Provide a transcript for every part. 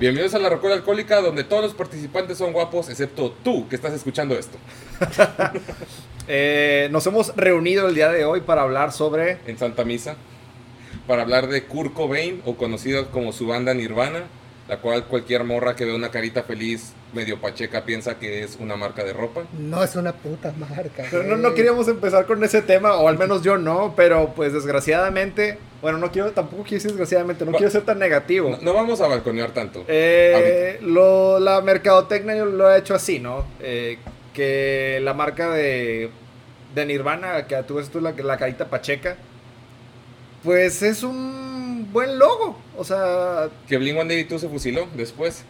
Bienvenidos a la Rocola Alcohólica, donde todos los participantes son guapos, excepto tú que estás escuchando esto. Eh, nos hemos reunido el día de hoy para hablar sobre. En Santa Misa, para hablar de Kurt Cobain, o conocido como su banda Nirvana, la cual cualquier morra que ve una carita feliz, medio pacheca, piensa que es una marca de ropa. No es una puta marca. Pero no, no queríamos empezar con ese tema, o al menos yo no, pero pues desgraciadamente. Bueno, no quiero, tampoco quiero decir desgraciadamente, no Va- quiero ser tan negativo. No, no vamos a balconear tanto. Eh, lo, la mercadotecnia lo ha hecho así, ¿no? Eh, que la marca de, de Nirvana, que tú ves tú la, la carita pacheca, pues es un buen logo. O sea, Que Blink 182 se fusiló después.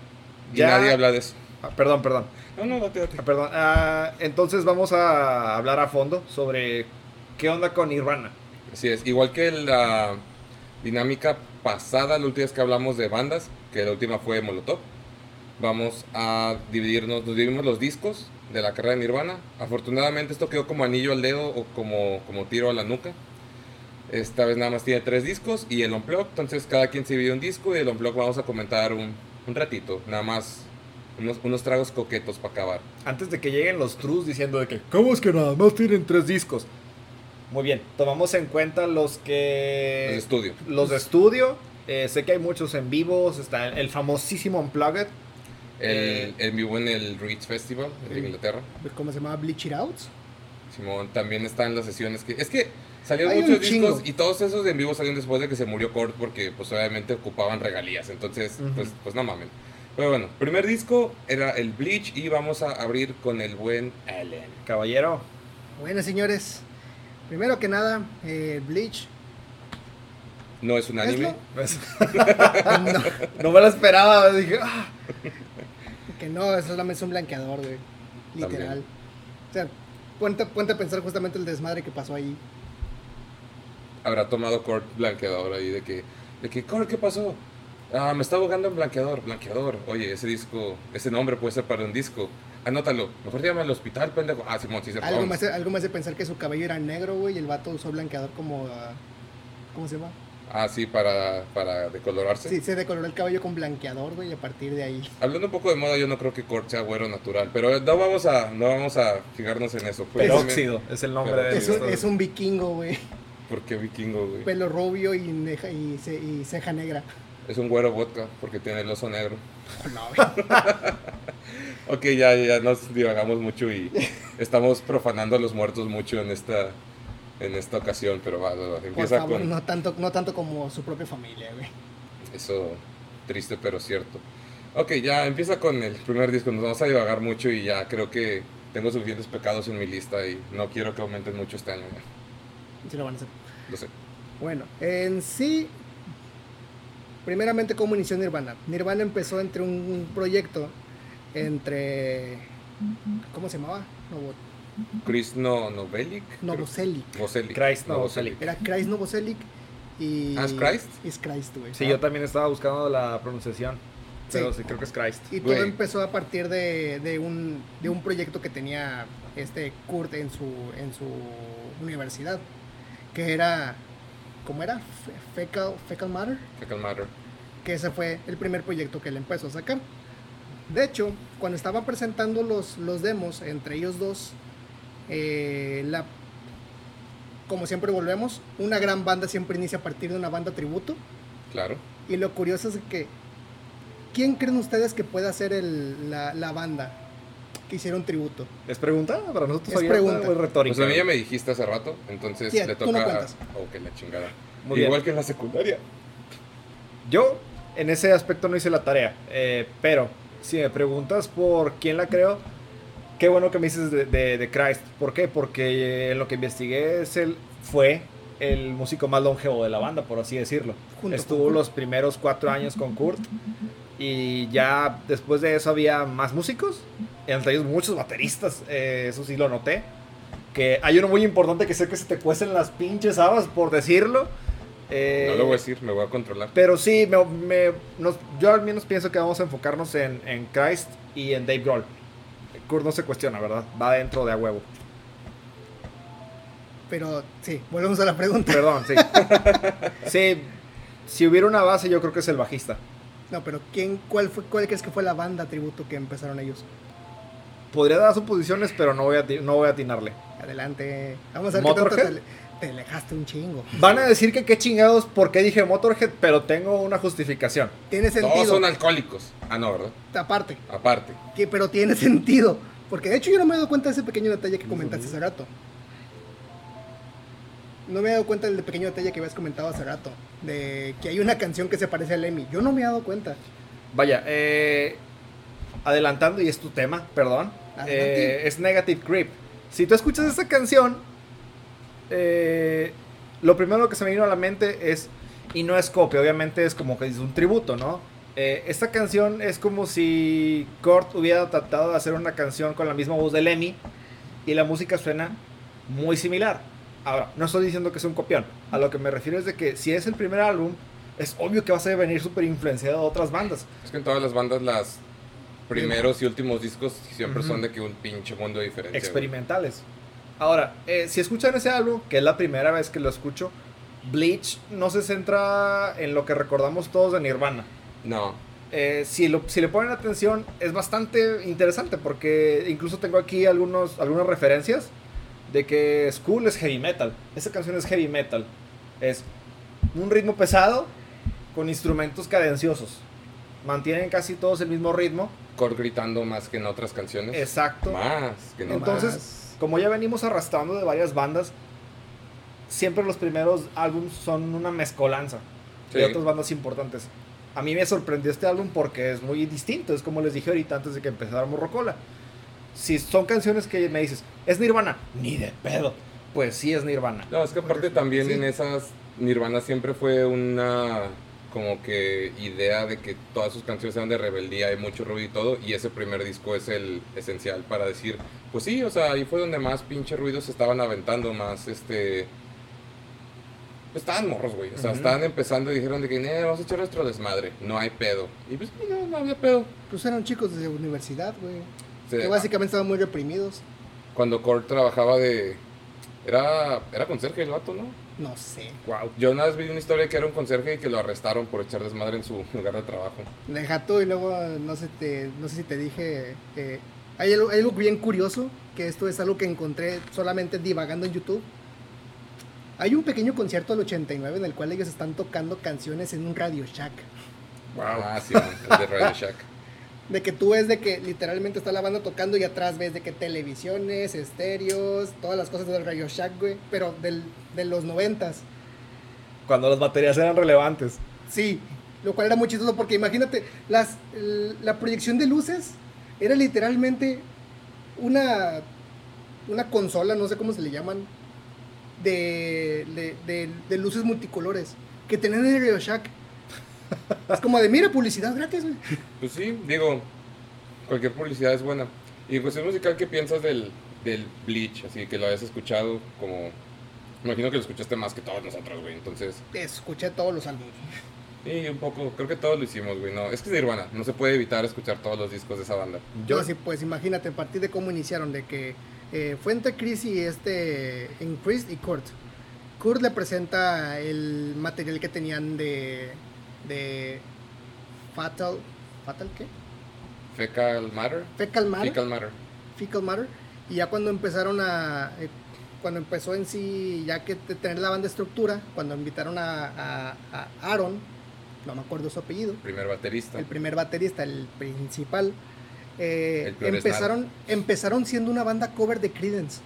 Y Ya. nadie habla de eso. ah, perdón, perdón. No, no, date, date. Ah, Perdón. Ah, entonces vamos a hablar a fondo sobre qué onda con Nirvana. Así es, igual que la dinámica pasada, la última vez que hablamos de bandas, que la última fue Molotov, vamos a dividirnos, nos dividimos los discos de la carrera de Nirvana. Afortunadamente esto quedó como anillo al dedo o como, como tiro a la nuca. Esta vez nada más tiene tres discos y el Unplugged, entonces cada quien se divide un disco y el Unplugged vamos a comentar un, un ratito, nada más unos, unos tragos coquetos para acabar. Antes de que lleguen los trus diciendo de que, ¿cómo es que nada más tienen tres discos? Muy bien, tomamos en cuenta los que... Los de estudio. Los de estudio. eh, sé que hay muchos en vivos. Está el famosísimo Unplugged. El, el vivo en el Reeds Festival Sí. Inglaterra. ¿Cómo se llama? Bleach It Out. Simón, también están las sesiones que... Es que salieron Hay muchos discos chingo. y todos esos en vivo salieron después de que se murió Kurt porque pues obviamente ocupaban regalías. Entonces, pues, pues no mamen. Pero bueno, primer disco era el Bleach y vamos a abrir con el buen Allen. Caballero. Bueno, señores. Primero que nada, eh, Bleach. No es un anime. Pues, no, no me lo esperaba. Dije, ah. que no, eso solamente es un blanqueador, güey. Literal. También. O sea, ponte, ponte a pensar justamente el desmadre que pasó ahí. Habrá tomado Kurt blanqueador ahí de que... De que, Kurt, ¿qué pasó? Ah, me está ahogando en blanqueador. Blanqueador. Oye, ese disco, ese nombre puede ser para un disco. Anótalo. Mejor llama al hospital, pendejo. Ah, Simón, sí se Algo hace, algo me hace pensar que su cabello era negro, güey, y el vato usó blanqueador como... ah, ¿Cómo se llama? Ah, sí, para, para decolorarse. Sí, se decoloró el cabello con blanqueador, güey, a partir de ahí. Hablando un poco de moda, yo no creo que Kurt sea güero natural, pero no vamos a, no vamos a fijarnos en eso. Pues, Peróxido es el nombre de Es un, es un vikingo, güey. ¿Por qué vikingo, güey? Pelo rubio y, neja- y, ce- y ceja negra. Es un güero vodka, porque tiene el oso negro. No, güey. Ok, ya, ya nos divagamos mucho y estamos profanando a los muertos mucho en esta, en esta ocasión, pero va, va, va, Por empieza favor, con no tanto, no tanto como su propia familia, güey. eso triste pero cierto. Ok, ya empieza con el primer disco, nos vamos a divagar mucho y ya creo que tengo suficientes pecados en mi lista y no quiero que aumenten mucho este año. Sí lo van a hacer. lo sé. Bueno, en sí, primeramente, ¿cómo inició Nirvana? Nirvana empezó entre un proyecto entre. ¿Cómo se llamaba? Novo, Chris no, Novelic. Novoselic. Novoselic. Christ Novoselic. Era Christ Novoselic y. ¿Ah, es Christ? Es Christ, güey. Sí, yo también estaba buscando la pronunciación. Pero Sí. sí, creo que es Christ. Y todo empezó a partir de, de un, de un proyecto que tenía este Kurt en su, en su universidad, que era, ¿cómo era? Fe- Fecal, fecal Matter, Fecal Matter. que ese fue el primer proyecto que él empezó a sacar. De hecho, cuando estaban presentando los, los demos entre ellos dos, eh, la, como siempre volvemos, una gran banda siempre inicia a partir de una banda tributo. Claro. Y lo curioso es que, ¿quién creen ustedes que pueda ser el- la, la banda que hicieron tributo? ¿Es pregunta? Para nosotros Es pregunta. o es retórica. Pues a mí ya me dijiste hace rato, entonces Sí, le tú toca. no cuentas. Oh, que la chingada. Muy Igual bien. que en la secundaria. Yo en ese aspecto no hice la tarea, eh, pero si me preguntas por quién la creo, qué bueno que me dices de, de, de Christ. ¿Por qué? Porque eh, en lo que investigué es el, fue el músico más longevo de la banda, por así decirlo. Junto Estuvo los primeros cuatro años con Kurt y ya después de eso había más músicos, entre ellos muchos bateristas, eh, eso sí lo noté. Que hay uno muy importante que sé que se te cuecen las pinches habas, por decirlo. Eh, No lo voy a decir, me voy a controlar. pero sí, me, me- nos- yo al menos pienso que vamos a enfocarnos en, en Christ y en Dave Grohl. Kurt no se cuestiona, ¿verdad? Va dentro de a huevo. Pero sí, volvemos a la pregunta. Perdón, sí. sí, si hubiera una base, yo creo que es el bajista. No, pero ¿quién, cuál, fue, ¿cuál crees que fue la banda tributo que empezaron ellos? Podría dar suposiciones, pero no voy a, no voy a atinarle. Adelante. Vamos a ver qué tanto. Te, le- te alejaste un chingo. Van a decir que qué chingados, por qué dije Motorhead, pero tengo una justificación. Tiene Todos sentido. son alcohólicos. Ah, no, ¿verdad? Aparte. Aparte. que- pero tiene sentido. Porque de hecho yo no me he dado cuenta de ese pequeño detalle que comentaste hace rato. No me he dado cuenta del pequeño detalle que habías comentado hace rato. De que hay una canción que se parece a Lemmy. Yo no me he dado cuenta. Vaya, eh, adelantando, y es tu tema, perdón, Adelante. eh, es Negative Creep. Si tú escuchas esta canción, eh, lo primero que se me vino a la mente es, y no es copia, obviamente es como que es un tributo, ¿no? Eh, esta canción es como si Kurt hubiera tratado de hacer una canción con la misma voz de Lemmy y la música suena muy similar. Ahora, no estoy diciendo que es un copión. A lo que me refiero es de que si es el primer álbum, es obvio que vas a venir súper influenciado de otras bandas. Es que en todas las bandas las primeros y últimos discos siempre son de que un pinche mundo diferente. güey. Ahora, eh, si escuchan ese álbum, que es la primera vez que lo escucho, Bleach no se centra en lo que recordamos todos de Nirvana. No. Eh, si, lo- si le ponen atención, es bastante interesante porque incluso tengo aquí algunos, algunas referencias de que School es heavy metal. Esa canción es heavy metal. Es un ritmo pesado con instrumentos cadenciosos. Mantienen casi todos el mismo ritmo. Kurt gritando más que en otras canciones. Exacto. Más que no. Entonces, Más. Como ya venimos arrastrando de varias bandas, siempre los primeros álbumes son una mezcolanza de otras bandas importantes. A mí me sorprendió este álbum porque es muy distinto, es como les dije ahorita antes de que empezáramos Rocola. Si son canciones que me dices, ¿es Nirvana? Ni de pedo. Pues sí es Nirvana. No, es que aparte también sí. en esas Nirvana siempre fue una como que idea de que todas sus canciones eran de rebeldía, hay mucho ruido y todo, y ese primer disco es el esencial para decir, pues sí, o sea, ahí fue donde más pinche ruido se estaban aventando, más este... Pues estaban morros, güey, o sea, estaban empezando y dijeron de que, "Eh, vamos a echar nuestro desmadre, no hay pedo. Y pues no, no había pedo. Pues eran chicos de universidad, güey. Que básicamente estaban muy reprimidos. Cuando Kurt trabajaba de... Era, era conserje el vato, ¿no? No sé. Wow. Yo una vez vi una historia que era un conserje y que lo arrestaron por echar desmadre en su lugar de trabajo. Deja tú y luego no sé, te, no sé si te dije. eh, hay, algo, hay algo bien curioso, que esto es algo que encontré solamente divagando en YouTube. Hay un pequeño concierto del 89 en el cual ellos están tocando canciones en un Radio Shack. Ah, sí, el de Radio Shack. De que tú ves de que literalmente está la banda tocando y atrás ves de que televisiones, estéreos, todas las cosas del Radio Shack, güey. Pero del, de los noventas. Cuando las baterías eran relevantes. Sí, lo cual era muy chistoso porque imagínate, las, la proyección de luces era literalmente una, una consola, no sé cómo se le llaman, de, de, de- de luces multicolores que tenían en el Radio Shack. Es como de, mira, publicidad gratis, güey. Pues sí, digo, cualquier publicidad es buena. Y en cuestión musical, ¿qué piensas del, del Bleach? Así que lo hayas escuchado como... Imagino que lo escuchaste más que todos nosotros, güey. Entonces, Escuché todos los álbumes. sí, un poco, creo que todos lo hicimos, güey. No, es que es Nirvana, no se puede evitar escuchar todos los discos de esa banda. Yo sí, pues imagínate, a partir de cómo iniciaron, de que eh, fue entre Chris y este, en Chris y Kurt. Kurt le presenta el material que tenían de, de Fatal, ¿Fatal qué? Fecal Matter. Fecal Matter. Fecal Matter. Fecal Matter. Y ya cuando empezaron a, eh, cuando empezó en sí, ya que de tener la banda estructura, cuando invitaron a, a- a Aaron, no me acuerdo su apellido, Primer baterista. el primer baterista, el principal, eh, El empezaron, empezaron siendo una banda cover de Creedence.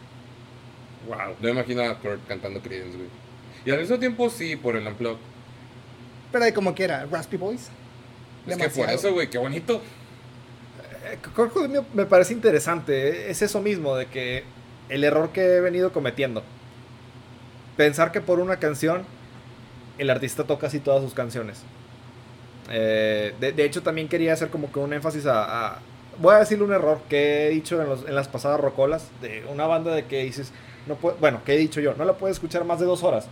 Wow. No me imagino a Kurt cantando Creedence, güey. Y al mismo tiempo sí, por el Unplugged. Pero de como quiera, Raspy Boys. Es que por eso, güey, qué bonito. Eh, Cobain me- parece interesante. eh, Es eso mismo, de que el error que he venido cometiendo. Pensar que por una canción el artista toca así todas sus canciones. Eh, de, de hecho, también quería hacer como que un énfasis a, a- Voy a decirle un error que he dicho en, los- en las pasadas rocolas de una banda de que dices... No puede- bueno, que he dicho yo, no la puedes escuchar más de dos horas.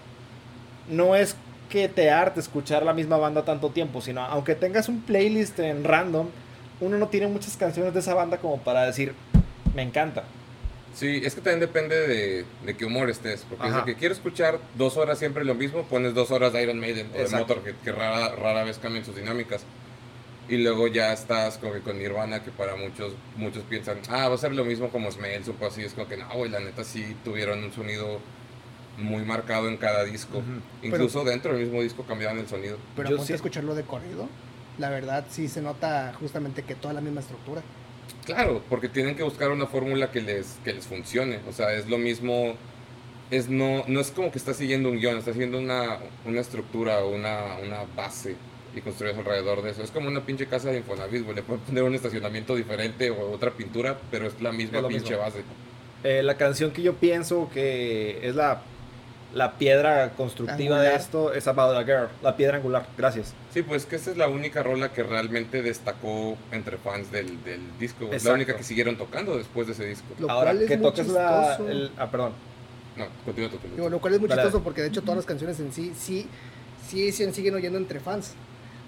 No es que te arte escuchar la misma banda tanto tiempo, sino aunque tengas un playlist en random, uno no tiene muchas canciones de esa banda como para decir, me encanta. Sí, es que también depende de, de qué humor estés. Porque es Ajá. de que quiero escuchar dos horas siempre lo mismo, pones dos horas de Iron Maiden o de Exacto. Motorhead, que rara, rara vez cambian sus dinámicas. Y luego ya estás como que con Nirvana, que para muchos muchos piensan, ah, va a ser lo mismo como Smells o así. Es como que no, güey, la neta sí tuvieron un sonido muy marcado en cada disco. Incluso dentro del mismo disco cambiaban el sonido. Pero Yo ponte sí- a escucharlo de corrido. La verdad sí se nota justamente que toda la misma estructura. Claro, porque tienen que buscar una fórmula que les, que les funcione. O sea, es lo mismo. Es no, no es como que está siguiendo un guion, está siguiendo una, una estructura, una, una base y construyes alrededor de eso. Es como una pinche casa de Infonavit, güey. Le pueden poner un estacionamiento diferente o otra pintura, pero es la misma Es pinche mismo. base. Eh, la canción que yo pienso que es la, la piedra constructiva de esto es About a Girl, la piedra angular. Gracias. Sí, pues que esa es la única rola que realmente destacó entre fans del, del disco. Exacto. la única que siguieron tocando después de ese disco. Lo Ahora cual es que muy toques la. chistoso. el- ah, perdón. No, continúa Digo, lo cual es muy Dale, chistoso porque de hecho todas las canciones en sí sí sí se siguen oyendo entre fans.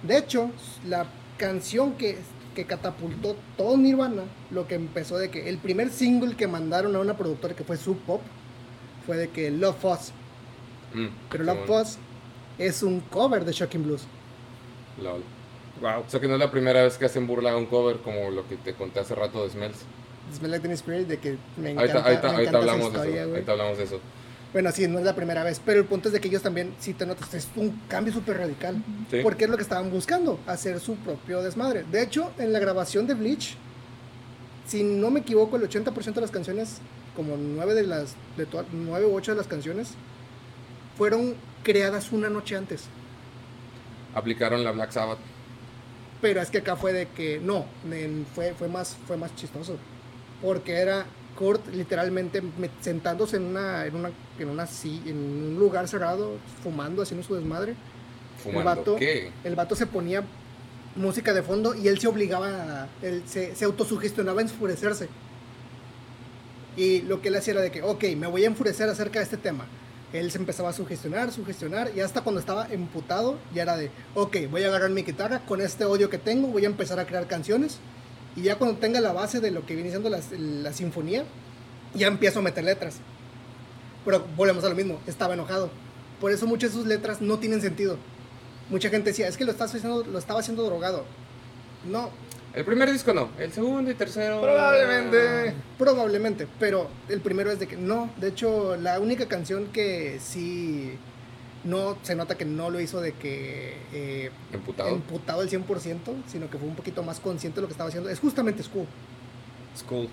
De hecho, la canción que, que catapultó todo Nirvana, lo que empezó de que el primer single que mandaron a una productora que fue Sub Pop fue de que Love Us, Mm, pero Love Us es un cover de Shocking Blues. Lol. Wow. O sea que no es la primera vez que hacen burla a un cover como lo que te conté hace rato de Smells. Smell Like Teen Spirit de que me encanta, me ahorita encanta esa hablamos historia, eso. hablamos de eso. Bueno, sí, no es la primera vez, pero el punto es de que ellos también, si te notas, es un cambio súper radical. Sí. Porque es lo que estaban buscando, hacer su propio desmadre. De hecho, en la grabación de Bleach, si no me equivoco, el 80% de las canciones, como 9 de las, de todas, 9 u 8 de las canciones, fueron creadas una noche antes. Aplicaron la Black Sabbath. Pero es que acá fue de que no, en- fue, fue, más, fue más chistoso. Porque era Kurt literalmente me- sentándose en una, en una, en una en un lugar cerrado, fumando, haciendo su desmadre. Fumando. vato- ¿Qué? El vato se ponía música de fondo y él se obligaba, a, él se, se autosugestionaba a enfurecerse. Y lo que él hacía era de que, ok, me voy a enfurecer acerca de este tema. Él se empezaba a sugestionar, sugestionar, y hasta cuando estaba emputado, ya era de, ok, voy a agarrar mi guitarra con este odio que tengo, voy a empezar a crear canciones. Y ya cuando tenga la base de lo que viene siendo la, sinfonía, ya empiezo a meter letras. Pero volvemos a lo mismo, estaba enojado. Por eso muchas de sus letras no tienen sentido. Mucha gente decía, es que lo, estás haciendo, lo estaba haciendo drogado. No, El primer disco no. El segundo y tercero. Probablemente. probablemente, pero el primero es de que no. De hecho, la única canción que sí no se nota que no lo hizo de que eh, Emputado. emputado al 100%, sino que fue un poquito más consciente de lo que estaba haciendo, es justamente School. School.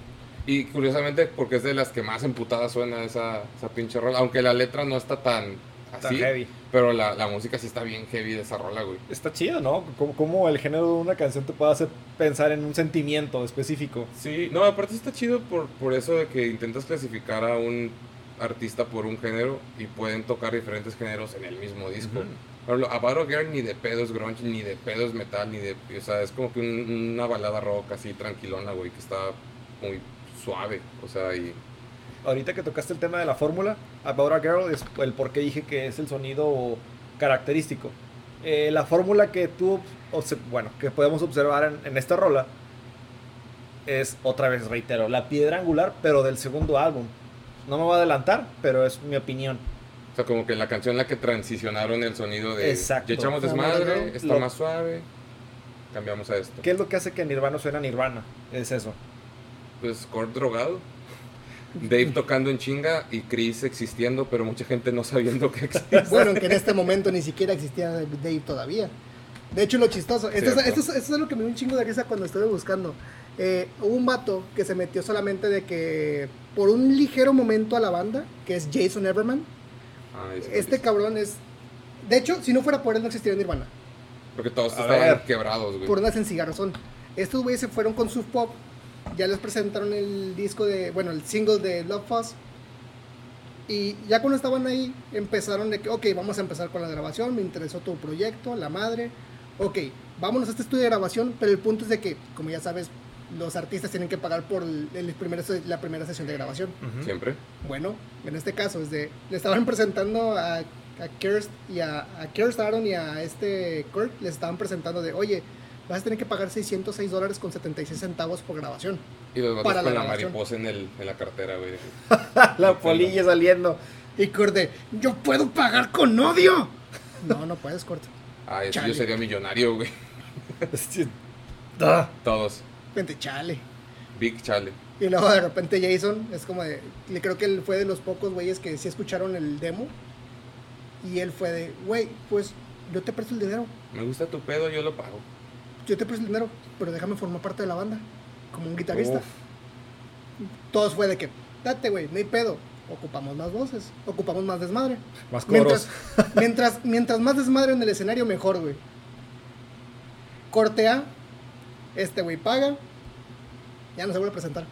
Y curiosamente, porque es de las que más emputada suena esa, esa pinche rola. Aunque la letra no está tan Así. heavy. Pero la, la música sí está bien heavy de esa rola, güey. Está chido, ¿no? Como, como el género de una canción te puede hacer pensar en un sentimiento específico. Sí, no, aparte está chido por, por eso de que intentas clasificar a un artista por un género y pueden tocar diferentes géneros en el mismo disco. Por ejemplo, a Battle Girl ni de pedo es grunge, ni de pedo es metal, ni de... O sea, es como que un- una balada rock así tranquilona, güey, que está muy suave. O sea, y... Ahorita que tocaste el tema de la fórmula, About a Girl es el por qué dije que es el sonido característico. Eh, la fórmula que tú, bueno, que podemos observar en, en esta rola es, otra vez reitero, la piedra angular, pero del segundo álbum. No me voy a adelantar, pero es mi opinión. O sea, como que la canción en la que transicionaron el sonido de... Exacto. Ya echamos desmadre, está Lo- más suave, cambiamos a esto. ¿Qué es lo que hace que Nirvana suena Nirvana? Es eso. Pues Kurt drogado. Dave tocando en chinga y Chris existiendo, pero mucha gente no sabiendo que existe. Bueno, que en este momento ni siquiera existía Dave todavía. De hecho, lo chistoso, esto es, esto, es, esto es lo que me dio un chingo de risa cuando estuve buscando. Eh, hubo un vato que se metió solamente de que por un ligero momento a la banda, que es Jason Everman. Ah, es- Este cabrón es. De hecho, si no fuera por él, no existiría Nirvana. Porque todos A estaban ver. quebrados, güey. Por una sencilla razón. Estos güeyes se fueron con su pop. Ya les presentaron el disco de. Bueno, el single de Love Fuzz. Y ya cuando estaban ahí, empezaron de que, ok, vamos a empezar con la grabación. Me interesó tu proyecto, la madre. Ok, vámonos a este estudio de grabación. Pero el punto es de que, como ya sabes, los artistas tienen que pagar por el, el primer- la primera sesión de grabación. Siempre. Bueno, en este caso, es de, le estaban presentando a, a Kirst y a, a Kirst Aaron y a este Kurt, les estaban presentando de, oye, vas a tener que pagar 606 dólares con 76 centavos por grabación. Y los Para con la, mariposa en, el, en la cartera, güey. la polilla saliendo. Y Kurt de, yo puedo pagar con odio. No, no puedes. Ay, si Chale. yo sería millonario, güey. Ah, Todos. Vente, chale. Big chale. Y luego de repente Jason es como de. Le creo que él fue de los pocos güeyes que sí escucharon el demo. Y él fue de, güey, pues yo te presto el dinero. Me gusta tu pedo, yo lo pago. Yo te presto el dinero, pero déjame formar parte de la banda. Como un guitarrista. Uf. Todos fue de que, date, güey, no hay pedo. Ocupamos más voces, ocupamos más desmadre. más coros. Mientras, mientras, mientras más desmadre en el escenario, mejor, güey. Corte A, este güey paga, ya no se vuelve a presentar.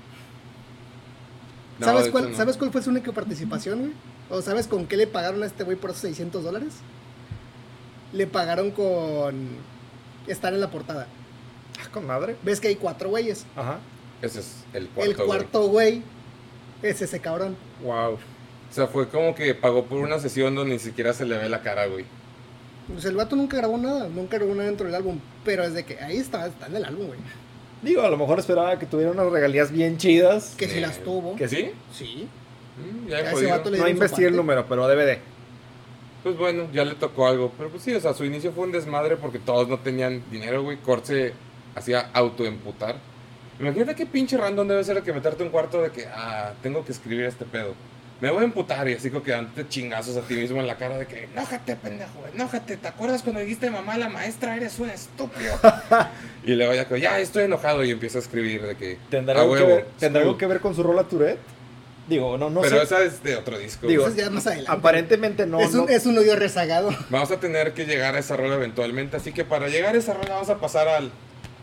No, ¿Sabes, cuál, no. ¿Sabes cuál fue su única participación, güey? ¿O sabes con qué le pagaron a este güey por esos 600 dólares? Le pagaron con estar en la portada. Ah, con madre. ¿Ves que hay cuatro güeyes? Ajá. Ese es el cuarto. el güey. cuarto güey es ese cabrón. Wow. O sea, fue como que pagó por una sesión donde ni siquiera se le ve la cara, güey. Pues el vato nunca grabó nada, nunca grabó nada dentro del álbum, pero es de que ahí está, está en el álbum, güey. Digo, a lo mejor esperaba que tuviera unas regalías bien chidas. Que si Eh, las tuvo. ¿Que sí? Sí. Mm, ya ese vato le No investigué el número, pero DVD. Pues bueno, ya le tocó algo. Pero pues sí, o sea, su inicio fue un desmadre porque todos no tenían dinero, güey. Kurt se hacía autoemputar. Imagínate qué pinche random debe ser el que meterte un cuarto de que, ah, tengo que escribir este pedo. Me voy a emputar y así como que dándote chingazos a ti mismo en la cara de que, enójate, pendejo, enójate. ¿Te acuerdas cuando dijiste mamá, la maestra, eres un estúpido? y luego ya, que, ya estoy enojado y empieza a escribir de que, ¿Tendrá, algo, que ver, ¿tendrá algo que ver con su rola Tourette? Digo, no, no Pero sé. esa es de otro disco. Digo, ya más adelante. Aparentemente no. es, un, no- es un odio rezagado. Vamos a tener que llegar a esa rola eventualmente. Así que para llegar a esa rola vamos a pasar al,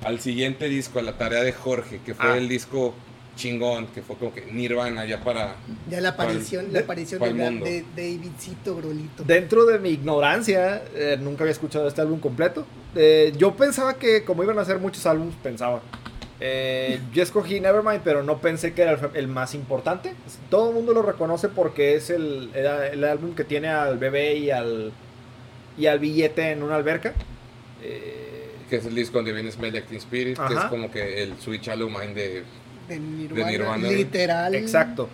al siguiente disco, a la tarea de Jorge, que fue Ah. el disco chingón, que fue como que Nirvana ya para... Ya la aparición, la aparición de, mundo. de Davidcito Grolito. Dentro de mi ignorancia, eh, nunca había escuchado este álbum completo. Eh, yo pensaba que, como iban a hacer muchos álbumes, pensaba. Eh, yo escogí Nevermind, pero no pensé que era el, el más importante. Todo el mundo lo reconoce porque es el, el álbum que tiene al bebé y al, y al billete en una alberca. Eh, que es el disco donde viene Smell Like Teen Spirit, que es como que el Switch Hollow Mind de... De Nirvana. Nirvana. Literal. Exacto.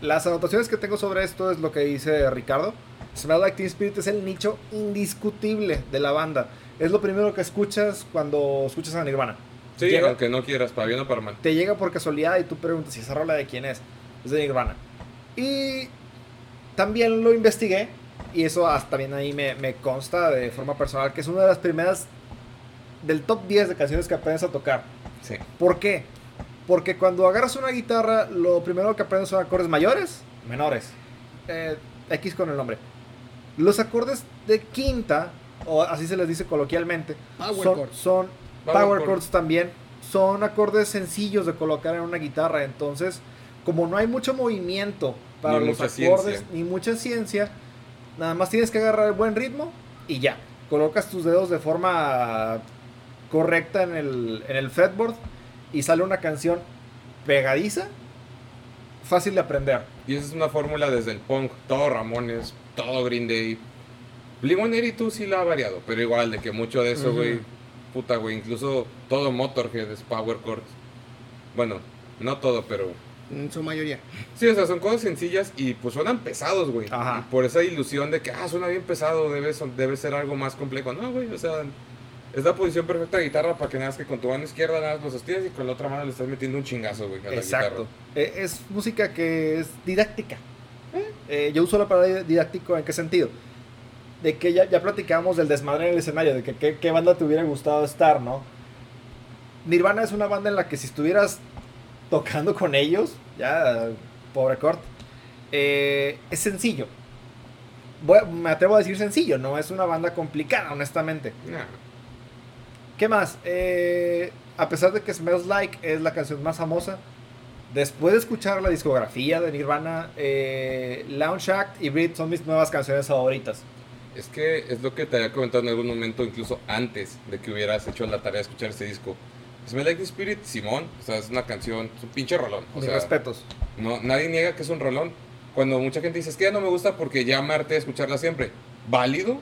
Las anotaciones que tengo sobre esto es lo que dice Ricardo. Smell Like Teen Spirit es el nicho indiscutible de la banda. Es lo primero que escuchas cuando escuchas a Nirvana. Sí, Llega- aunque no quieras, para bien o para mal. Te llega por casualidad y tú preguntas si esa rola de quién es. Es de Nirvana. Y también lo investigué. Y eso hasta bien ahí me, me consta de forma personal que es una de las primeras del top 10 de canciones que aprendes a tocar. Sí. ¿Por qué? Porque cuando agarras una guitarra, lo primero que aprendes son acordes mayores, menores. Eh, X con el nombre. Los acordes de quinta, o así se les dice coloquialmente, Power son, son Power power, chords. también. Son acordes sencillos de colocar en una guitarra. Entonces, como no hay mucho movimiento para Ni los acordes ciencia. ni mucha ciencia, nada más tienes que agarrar el buen ritmo y ya. Colocas tus dedos de forma correcta en el, en el fretboard y sale una canción pegadiza, fácil de aprender. Y esa es una fórmula desde el punk, todo Ramones, todo Green Day. Blink-182 sí la ha variado, pero igual, de que mucho de eso, güey, puta, güey, incluso todo Motorhead es power chords. Bueno, no todo, pero En su mayoría. sí, o sea, son cosas sencillas y pues suenan pesados, güey. Ajá. Por esa ilusión de que, ah, suena bien pesado, debe, son- debe ser algo más complejo. No, güey, o sea, es la posición perfecta de guitarra para que nada más que con tu mano izquierda nada más los estiras y con la otra mano le estás metiendo un chingazo, güey, a la Exacto. guitarra. Eh, es música que es didáctica. Eh, yo uso la palabra didáctico en qué sentido. De que ya, ya platicábamos del desmadre en el escenario, de que qué- qué banda te hubiera gustado estar, ¿no? Nirvana es una banda en la que si estuvieras tocando con ellos, ya, pobre Kurt, eh, es sencillo. Voy me atrevo a decir sencillo, no es una banda complicada, honestamente. ¿Qué más? Eh, a pesar de que Smells Like es la canción más famosa, después de escuchar la discografía de Nirvana, eh, Lounge Act y Breathe son mis nuevas canciones favoritas. Es que es lo que te había comentado en algún momento, incluso antes de que hubieras hecho la tarea de escuchar este disco. Smell Like the Spirit, Simón, o sea, es una canción, es un pinche rolón. O Mis sea, respetos. no, nadie niega que es un rolón. Cuando mucha gente dice, es que ya no me gusta porque ya me harté de escucharla siempre. ¿Válido?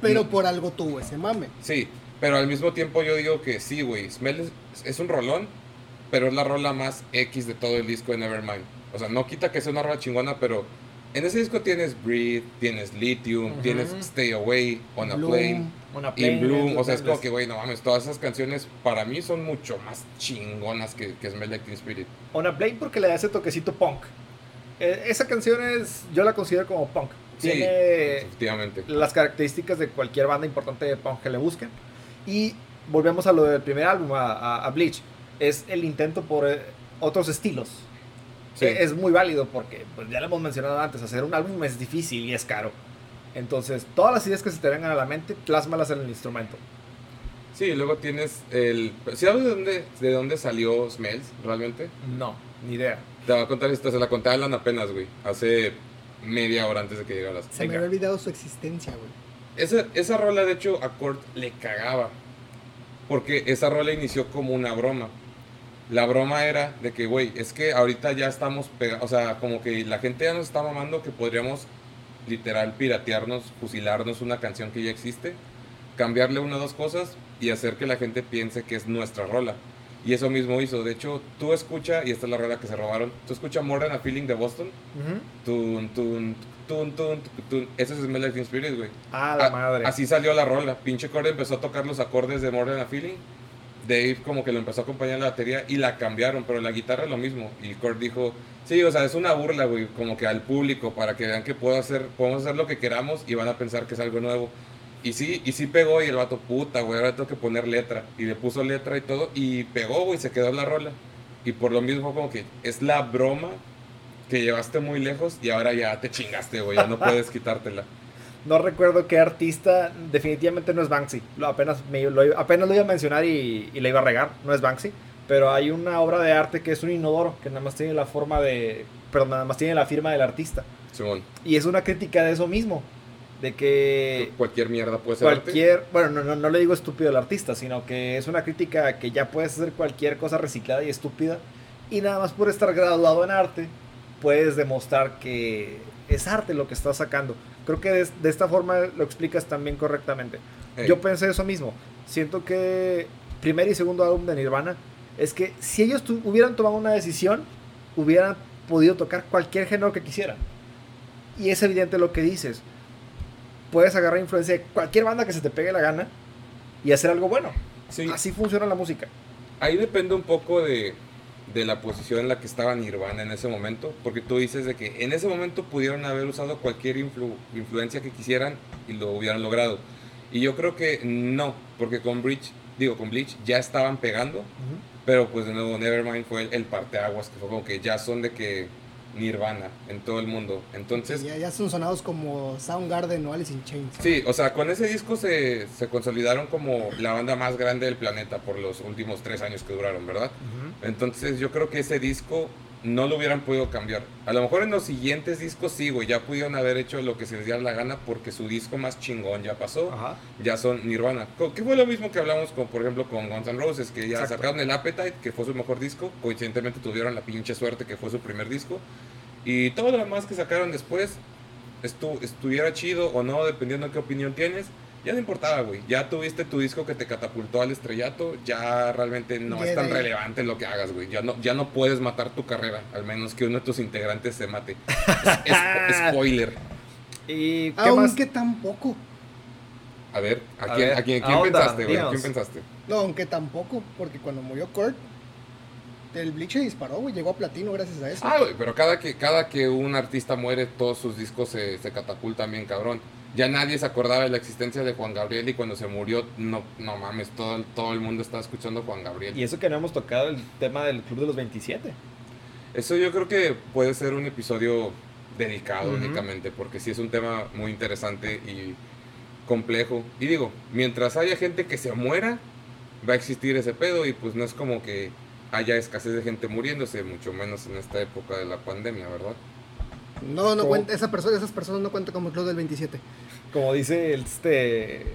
Pero Mm. por algo tuvo ese mame. Sí, pero al mismo tiempo yo digo que sí, güey. Smell es, es un rolón, pero es la rola más X de todo el disco de Nevermind. O sea, no quita que sea una rola chingona, pero En ese disco tienes Breathe, tienes Lithium, Ujú. tienes Stay Away, On a. Plane, In Bloom. O sea, es como que, güey, no mames, todas esas canciones para mí son mucho más chingonas que, que Smell Like Teen Spirit. On a Plane porque le da ese toquecito punk. Eh, esa canción es, yo la considero como punk. Sí, Tiene efectivamente. las características de cualquier banda importante de punk que le busquen. Y volvemos a lo del primer álbum, a, a- a Bleach. Es el intento por eh, otros estilos. Sí. Eh, Es muy válido porque, pues ya lo hemos mencionado antes, hacer un álbum es difícil y es caro. Entonces, todas las ideas que se te vengan a la mente, plásmalas en el instrumento. Sí, luego tienes el... ¿Sabes de dónde, de dónde salió Smells realmente? No, ni idea. Te voy a contar esto, se la conté a Alan apenas, güey. Hace media hora antes de que llegaras. Se me había olvidado su existencia, güey. Esa, esa rola, de hecho, a Kurt le cagaba. Porque esa rola inició como una broma. La broma era de que, güey, es que ahorita ya estamos pegados. O sea, como que la gente ya nos está mamando que podríamos literal piratearnos, fusilarnos una canción que ya existe, cambiarle una o dos cosas y hacer que la gente piense que es nuestra rola. Y eso mismo hizo. De hecho, tú escucha, y esta es la rola que se robaron, tú escucha More Than a Feeling de Boston. Tun, tun, tun, tun, tun. Ese es Smell Like Spirit, güey. Ah, la madre. Así salió la rola. Pinche Core empezó a tocar los acordes de More Than a Feeling. Dave como que lo empezó a acompañar la batería y la cambiaron, pero la guitarra lo mismo. Y Core dijo, sí, o sea, es una burla, güey, como que al público, para que vean que puedo hacer, podemos hacer lo que queramos y van a pensar que es algo nuevo. Y sí, y sí pegó y el vato, puta, güey, ahora tengo que poner letra. Y le puso letra y todo y pegó, güey, se quedó la rola. Y por lo mismo como que es la broma que llevaste muy lejos y ahora ya te chingaste, güey, ya no puedes quitártela. No recuerdo qué artista, definitivamente no es Banksy. Lo apenas, me- lo, iba- apenas lo iba a mencionar y, y le iba a regar, no es Banksy. Pero hay una obra de arte que es un inodoro, que nada más tiene la forma de... Perdón, nada más tiene la firma del artista. Simón, Y es una crítica de eso mismo. De que cualquier mierda puede ser arte. cualquier... Bueno, no, no, no le digo estúpido al artista, sino que es una crítica que ya puedes hacer cualquier cosa reciclada y estúpida. Y nada más por estar graduado en arte, puedes demostrar que es arte lo que estás sacando. Creo que de, de esta forma lo explicas también correctamente. Yo pensé eso mismo. Siento que primer y segundo álbum de Nirvana es que si ellos hubieran tomado una decisión, hubieran podido tocar cualquier género que quisieran. Y es evidente lo que dices. Puedes agarrar influencia de cualquier banda que se te pegue la gana y hacer algo bueno. sí, Así funciona la música. ahí depende un poco de, de la posición en la que estaba Nirvana en ese momento, porque tú dices de que en ese momento pudieron haber usado cualquier influ- influencia que quisieran y lo hubieran logrado. Y yo creo que no, porque con Bleach, digo, con Bleach ya estaban pegando, pero pues de nuevo Nevermind fue el, el parteaguas, que fue como que ya son de que Nirvana en todo el mundo. Entonces, ya, ya son sonados como Soundgarden o Alice in Chains. Sí, o sea, con ese disco se, se consolidaron como la banda más grande del planeta por los últimos tres años que duraron, ¿verdad? Entonces yo creo que ese disco no lo hubieran podido cambiar. A lo mejor en los siguientes discos sí, güey, ya pudieron haber hecho lo que se les diera la gana porque su disco más chingón ya pasó, Ajá. ya son Nirvana. Que fue lo mismo que hablamos con, por ejemplo, con Guns N' Roses, que ya Exacto. sacaron el Appetite, que fue su mejor disco, coincidentemente tuvieron la pinche suerte que fue su primer disco. Y todo lo demás que sacaron después, estu- estuviera chido o no, dependiendo de qué opinión tienes, ya no importaba, güey. Ya tuviste tu disco que te catapultó al estrellato, ya realmente no Ya es tan relevante lo que hagas, güey. Ya no, ya no puedes matar tu carrera, al menos que uno de tus integrantes se mate. Es- es- spoiler. ¿Y qué más? Aunque tampoco. A ver, ¿a A quién, ver, a quién, ¿a quién onda? pensaste, güey? ¿A Dinos. quién pensaste? No, aunque tampoco, porque cuando murió Kurt, el Bleach se disparó, güey. Llegó a platino gracias a eso. Ah, güey, pero cada que, cada que un artista muere, todos sus discos se, se catapultan bien, cabrón. Ya nadie se acordaba de la existencia de Juan Gabriel y cuando se murió, no, no mames, todo, el- todo el mundo estaba escuchando a Juan Gabriel. Y eso que no hemos tocado el tema del Club de los 27. Eso yo creo que puede ser un episodio dedicado únicamente, porque sí es un tema muy interesante y complejo. Y digo, mientras haya gente que se muera, va a existir ese pedo y pues no es como que haya escasez de gente muriéndose, mucho menos en esta época de la pandemia, ¿verdad? No, no cuenta, esa persona, esas personas no cuentan como el Club del 27. Como dice este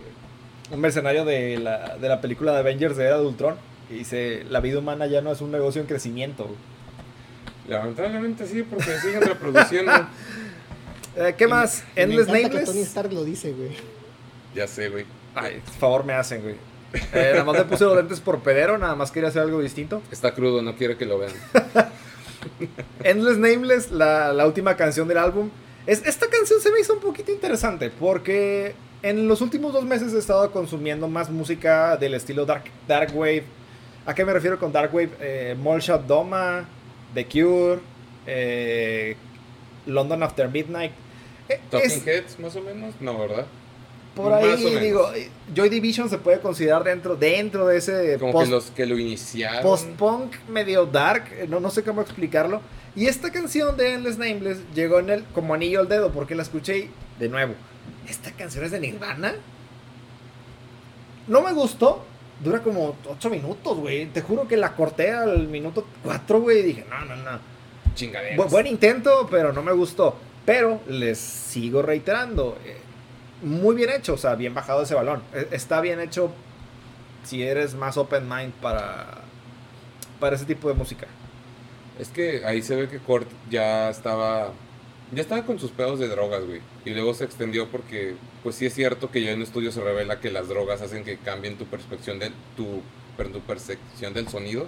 un mercenario de la, de la película de Avengers de Era de Ultron, que dice, la vida humana ya no es un negocio en crecimiento. güey". Lamentablemente sí, porque siguen reproduciendo. Eh, ¿Qué más? Me Endless encanta que Tony Nameless. Stark lo dice, güey. ya sé, güey. Ay, favor me hacen, güey. Eh, nada más le puse los lentes por pedero, nada más quería hacer algo distinto. Está crudo, no quiere que lo vean. Endless Nameless, la, la última canción del álbum, Es, esta canción se me hizo un poquito interesante porque en los últimos dos meses he estado consumiendo más música del estilo Dark, dark Wave. ¿A qué me refiero con Dark Wave? Eh, Doma, The Cure, eh, London After Midnight. Eh, Talking Heads, más o menos, no, ¿verdad? Por ahí digo, Joy Division se puede considerar dentro, dentro de ese Como que los que lo iniciaron. Post-punk medio dark, eh, no, no sé cómo explicarlo. Y esta canción de Endless Nameless llegó en el, como anillo al dedo porque la escuché de nuevo. ¿Esta canción es de Nirvana? No me gustó. Dura como 8 minutos, güey. Te juro que la corté al minuto 4, güey. Y dije, no, no, no. Chingaderas. buen intento, pero no me gustó. Pero les sigo reiterando. Eh, muy bien hecho, o sea, bien bajado ese balón. E, está bien hecho si eres más open mind para, para ese tipo de música. Es que ahí se ve que Kurt ya estaba ya estaba con sus pedos de drogas, güey. Y luego se extendió porque, pues sí es cierto que ya en un estudio se revela que las drogas hacen que cambien tu percepción de tu, tu percepción del sonido.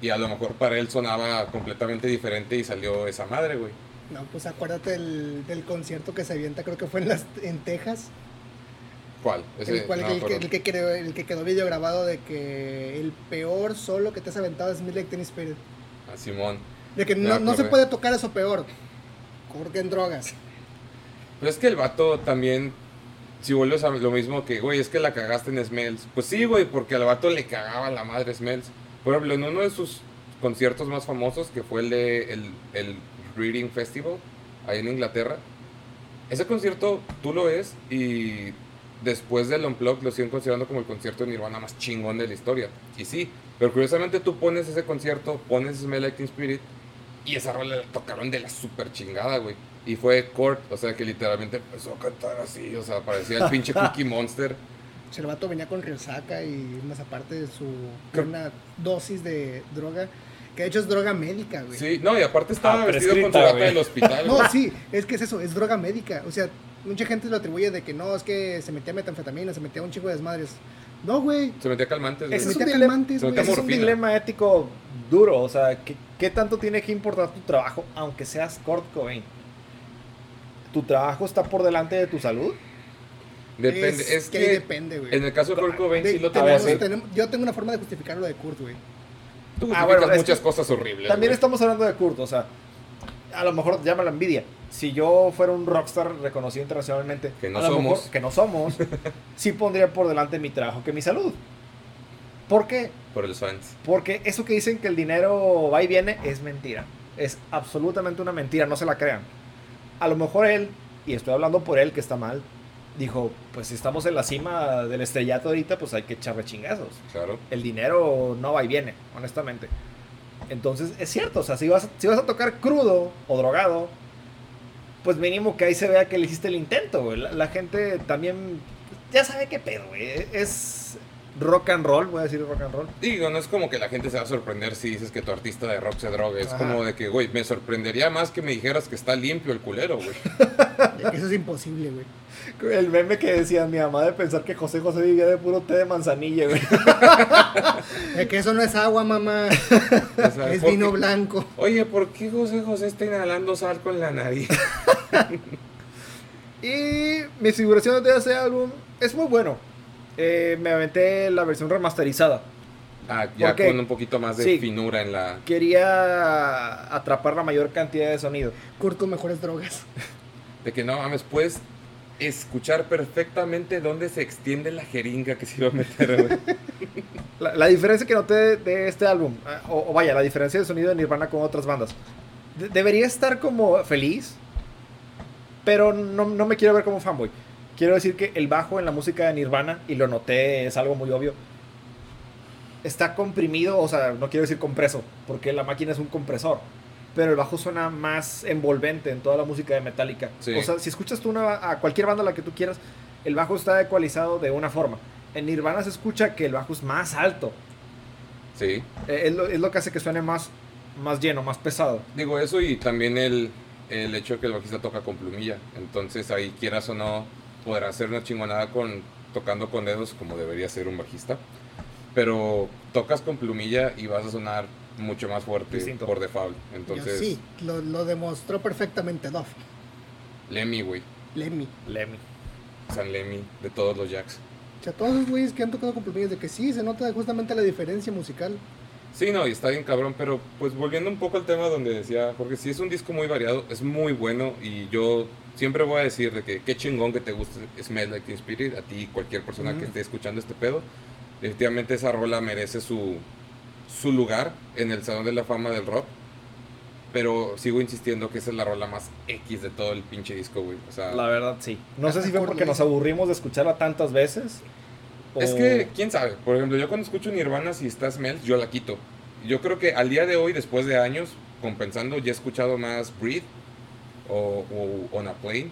Y a lo mejor para él sonaba completamente diferente y salió esa madre, güey. No, pues acuérdate del, del concierto que se avienta, creo que fue en, las, en Texas. ¿Cuál? el, que, quedó, el que quedó video grabado de que el peor solo que te has aventado es Midnight Tennis Spirit. A Simón. De que no, no, se puede tocar eso peor. Porque en drogas. Pero es que el vato también, si vuelves a lo mismo que, güey, es que la cagaste en Smells. Pues sí, güey, porque al vato le cagaba la madre Smells. Por ejemplo, en uno de sus conciertos más famosos, que fue el de el, el Reading Festival, ahí en Inglaterra, ese concierto tú lo ves y después del Unplugged lo siguen considerando como el concierto de Nirvana más chingón de la historia. Y sí, pero curiosamente tú pones ese concierto, pones Smell Like Teen Spirit y esa rola la tocaron de la super chingada, güey. Y fue Kurt, o sea que literalmente empezó a cantar así, o sea, parecía el pinche Cookie Monster. El vato venía con resaca y más aparte de su una dosis de droga. Que de hecho es droga médica, güey. Sí, no, y aparte estaba ah, vestido con su bata del hospital. No, sí, es que es eso, es droga médica. O sea, mucha gente lo atribuye de que no, es que se metía metanfetamina, se metía un chico de desmadres. No, güey. Se metía calmantes, güey. Se metía calmantes, güey. Es un dilema ético duro. O sea, ¿qué, ¿qué, tanto tiene que importar tu trabajo, aunque seas Kurt Cobain? ¿Tu trabajo está por delante de tu salud? Depende. Es, que, depende, güey. En el caso de Kurt Cobain, sí lo tenemos, tenemos, Yo tengo una forma de justificar lo de Kurt, güey. Tú ah, bueno, muchas cosas horribles. También estamos hablando de Kurt, o sea, a lo mejor llama la envidia si yo fuera un rockstar reconocido internacionalmente, que no somos, que no somos, sí pondría por delante mi trabajo que mi salud. ¿Por qué? Por el fans. Porque eso que dicen que el dinero va y viene es mentira. Es absolutamente una mentira, no se la crean. A lo mejor él, y estoy hablando por él que está mal, dijo, pues si estamos en la cima del estrellato ahorita, pues hay que echarle chingazos. Claro. El dinero no va y viene, honestamente. Entonces, es cierto, o sea, si vas, si vas a tocar crudo o drogado, pues mínimo que ahí se vea que le hiciste el intento, güey. La, gente también ya sabe qué pedo, güey. Es rock and roll, voy a decir rock and roll. Digo, no es como que la gente se va a sorprender si dices que tu artista de rock se droga. Es como de que, güey, me sorprendería más que me dijeras que está limpio el culero, güey. Eso es imposible, güey. El meme que decía mi mamá de pensar que José José vivía de puro té de manzanilla, güey. que eso no es agua, mamá. es vino blanco. Oye, ¿por qué José José está inhalando sal con la nariz? y mi figuración de ese álbum es muy bueno. Eh, me aventé la versión remasterizada. Ah, ya con un poquito más de finura en la. Quería atrapar la mayor cantidad de sonido. Curto mejores drogas. De que no mames, puedes escuchar perfectamente dónde se extiende la jeringa que se iba a meter, la, diferencia que noté de, este álbum, ah, o, vaya, la diferencia de sonido de Nirvana con otras bandas, debería estar como feliz, pero no, no me quiero ver como fanboy. Quiero decir que el bajo en la música de Nirvana, y lo noté, es algo muy obvio, está comprimido, o sea, no quiero decir compreso, porque la máquina es un compresor pero el bajo suena más envolvente en toda la música de Metallica. O sea, si escuchas tú una, a cualquier banda la que tú quieras, el bajo está ecualizado de una forma. En Nirvana se escucha que el bajo es más alto. Sí. Eh, es, lo, que hace que suene más, más lleno, más pesado. Digo eso y también el, el hecho de que el bajista toca con plumilla. Entonces ahí quieras o no, podrá hacer una chingonada con, tocando con dedos como debería ser un bajista. Pero tocas con plumilla y vas a sonar mucho más fuerte por default. Entonces, sí, lo, demostró perfectamente Duff. Lemmy, güey. Lemmy. Lemmy. San Lemmy, de todos los Jacks. O sea, todos esos güeyes que han tocado con plumillas de que sí, se nota justamente la diferencia musical. Sí, no, y está bien cabrón, pero pues volviendo un poco al tema donde decía, porque sí es un disco muy variado, es muy bueno y yo siempre voy a decir de que qué chingón que te guste Smell Like Teen Spirit, a ti cualquier persona que esté escuchando este pedo, definitivamente esa rola merece su, su lugar en el Salón de la Fama del Rock, pero sigo insistiendo que esa es la rola más X de todo el pinche disco, güey, o sea... La verdad, sí. No sé si fue Por porque nos aburrimos de escucharla tantas veces. Es que, quién sabe. Por ejemplo, yo cuando escucho Nirvana, si está Smells, yo la quito. Yo creo que al día de hoy, después de años, compensando, ya he escuchado más Breathe o, o On a Plane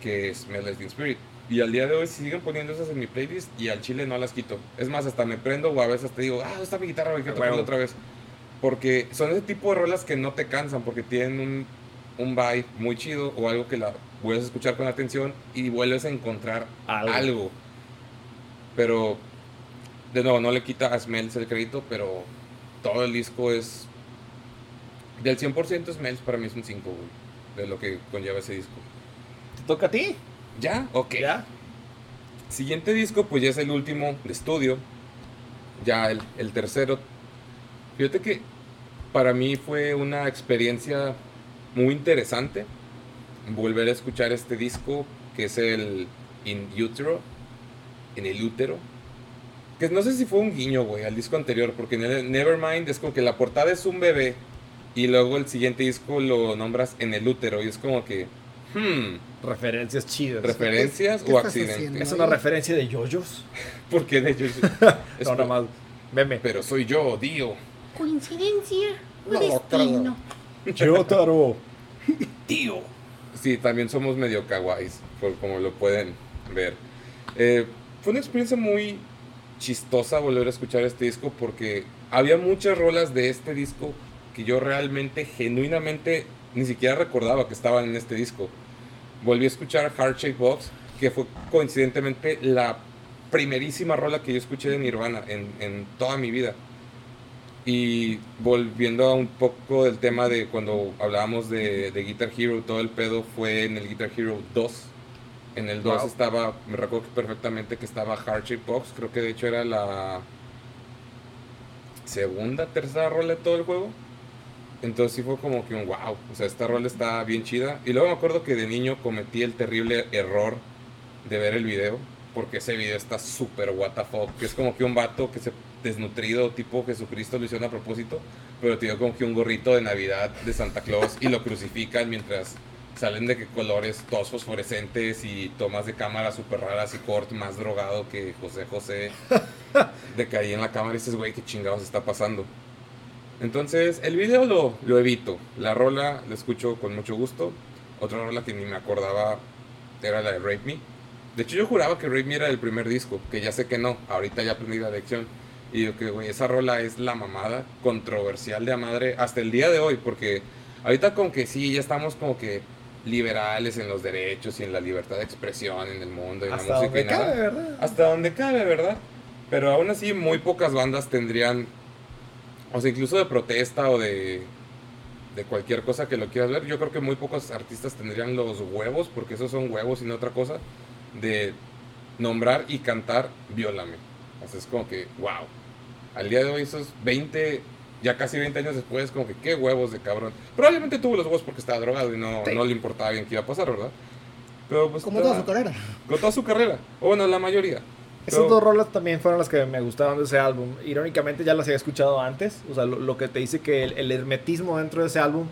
que Like Teen Spirit. Y al día de hoy siguen poniendo esas en mi playlist y al chile no las quito. Es más, hasta me prendo o a veces te digo, ah, ¿dónde está mi guitarra? Voy a tocarla Huevo. otra vez. Porque son ese tipo de rolas que no te cansan, porque tienen un, un vibe muy chido o algo que la vuelves a escuchar con atención y vuelves a encontrar Algo. algo. Pero, de nuevo, no le quita a Smells el crédito, pero todo el disco es. Del 100% Smells para mí es un 5, güey. De lo que conlleva ese disco. ¿Te toca a ti? ¿Ya? Ok. ¿Ya? Siguiente disco, pues ya es el último de estudio. Ya el, el tercero. Fíjate que para mí fue una experiencia muy interesante volver a escuchar este disco, que es el In Utero, en el útero. Que no sé si fue un guiño, güey, al disco anterior, porque en el Nevermind es como que la portada es un bebé y luego el siguiente disco lo nombras en el útero y es como que, hmm, Referencias chidas. referencias ¿Qué o accidentes. ¿Es una referencia de yoyos? Porque de ellos. es No, por- nada más. Meme. Pero soy yo, Dio. ¿Coincidencia o No, destino? Yotaro. Tío. Sí, también somos medio kawaiis, por como lo pueden ver. Eh, fue una experiencia muy chistosa volver a escuchar este disco porque había muchas rolas de este disco que yo realmente, genuinamente, ni siquiera recordaba que estaban en este disco. Volví a escuchar Heart Shape Box, que fue coincidentemente la primerísima rola que yo escuché de Nirvana en, en toda mi vida. Y volviendo a un poco del tema de cuando hablábamos de, de Guitar Hero, todo el pedo fue en el Guitar Hero 2. En el 2 Wow. estaba, me recuerdo perfectamente que estaba Heart Shape Box, creo que de hecho era la segunda, tercera rola de todo el juego. Entonces sí fue como que un wow, o sea, esta rola está bien chida. Y luego me acuerdo que de niño cometí el terrible error de ver el video, porque ese video está súper what the fuck, que es como que un vato que se desnutrido tipo Jesucristo lo hicieron a propósito, pero tiene como que un gorrito de Navidad de Santa Claus y lo crucifican mientras salen de que colores todos fosforescentes y tomas de cámara súper raras y Kurt más drogado que José José de que ahí en la cámara dices, güey, qué chingados está pasando. Entonces, el video lo, lo evito. La rola la escucho con mucho gusto. Otra rola que ni me acordaba era la de Rape Me. De hecho, yo juraba que Rape Me era el primer disco, que ya sé que no. Ahorita ya aprendí la lección. Y digo que, güey, esa rola es la mamada controversial de a madre hasta el día de hoy, porque ahorita como que sí, ya estamos como que liberales en los derechos y en la libertad de expresión en el mundo y en la Hasta música donde y nada cabe, ¿verdad? hasta donde cabe, ¿verdad? Pero aún así muy pocas bandas tendrían, o sea, incluso de protesta o de, de cualquier cosa que lo quieras ver, yo creo que muy pocos artistas tendrían los huevos, porque esos son huevos y no otra cosa, de nombrar y cantar Viólame. O sea, es como que, wow. Al día de hoy, esos 20, ya casi 20 años después, como que qué huevos de cabrón. Probablemente tuvo los huevos porque estaba drogado y no, Sí. no le importaba bien qué iba a pasar, ¿verdad? Pero pues... Como toda su carrera. con toda su carrera. O bueno, la mayoría. Esas dos rolas también fueron las que me gustaron de ese álbum. Irónicamente ya las había escuchado antes. O sea, lo, lo que te dice que el, el hermetismo dentro de ese álbum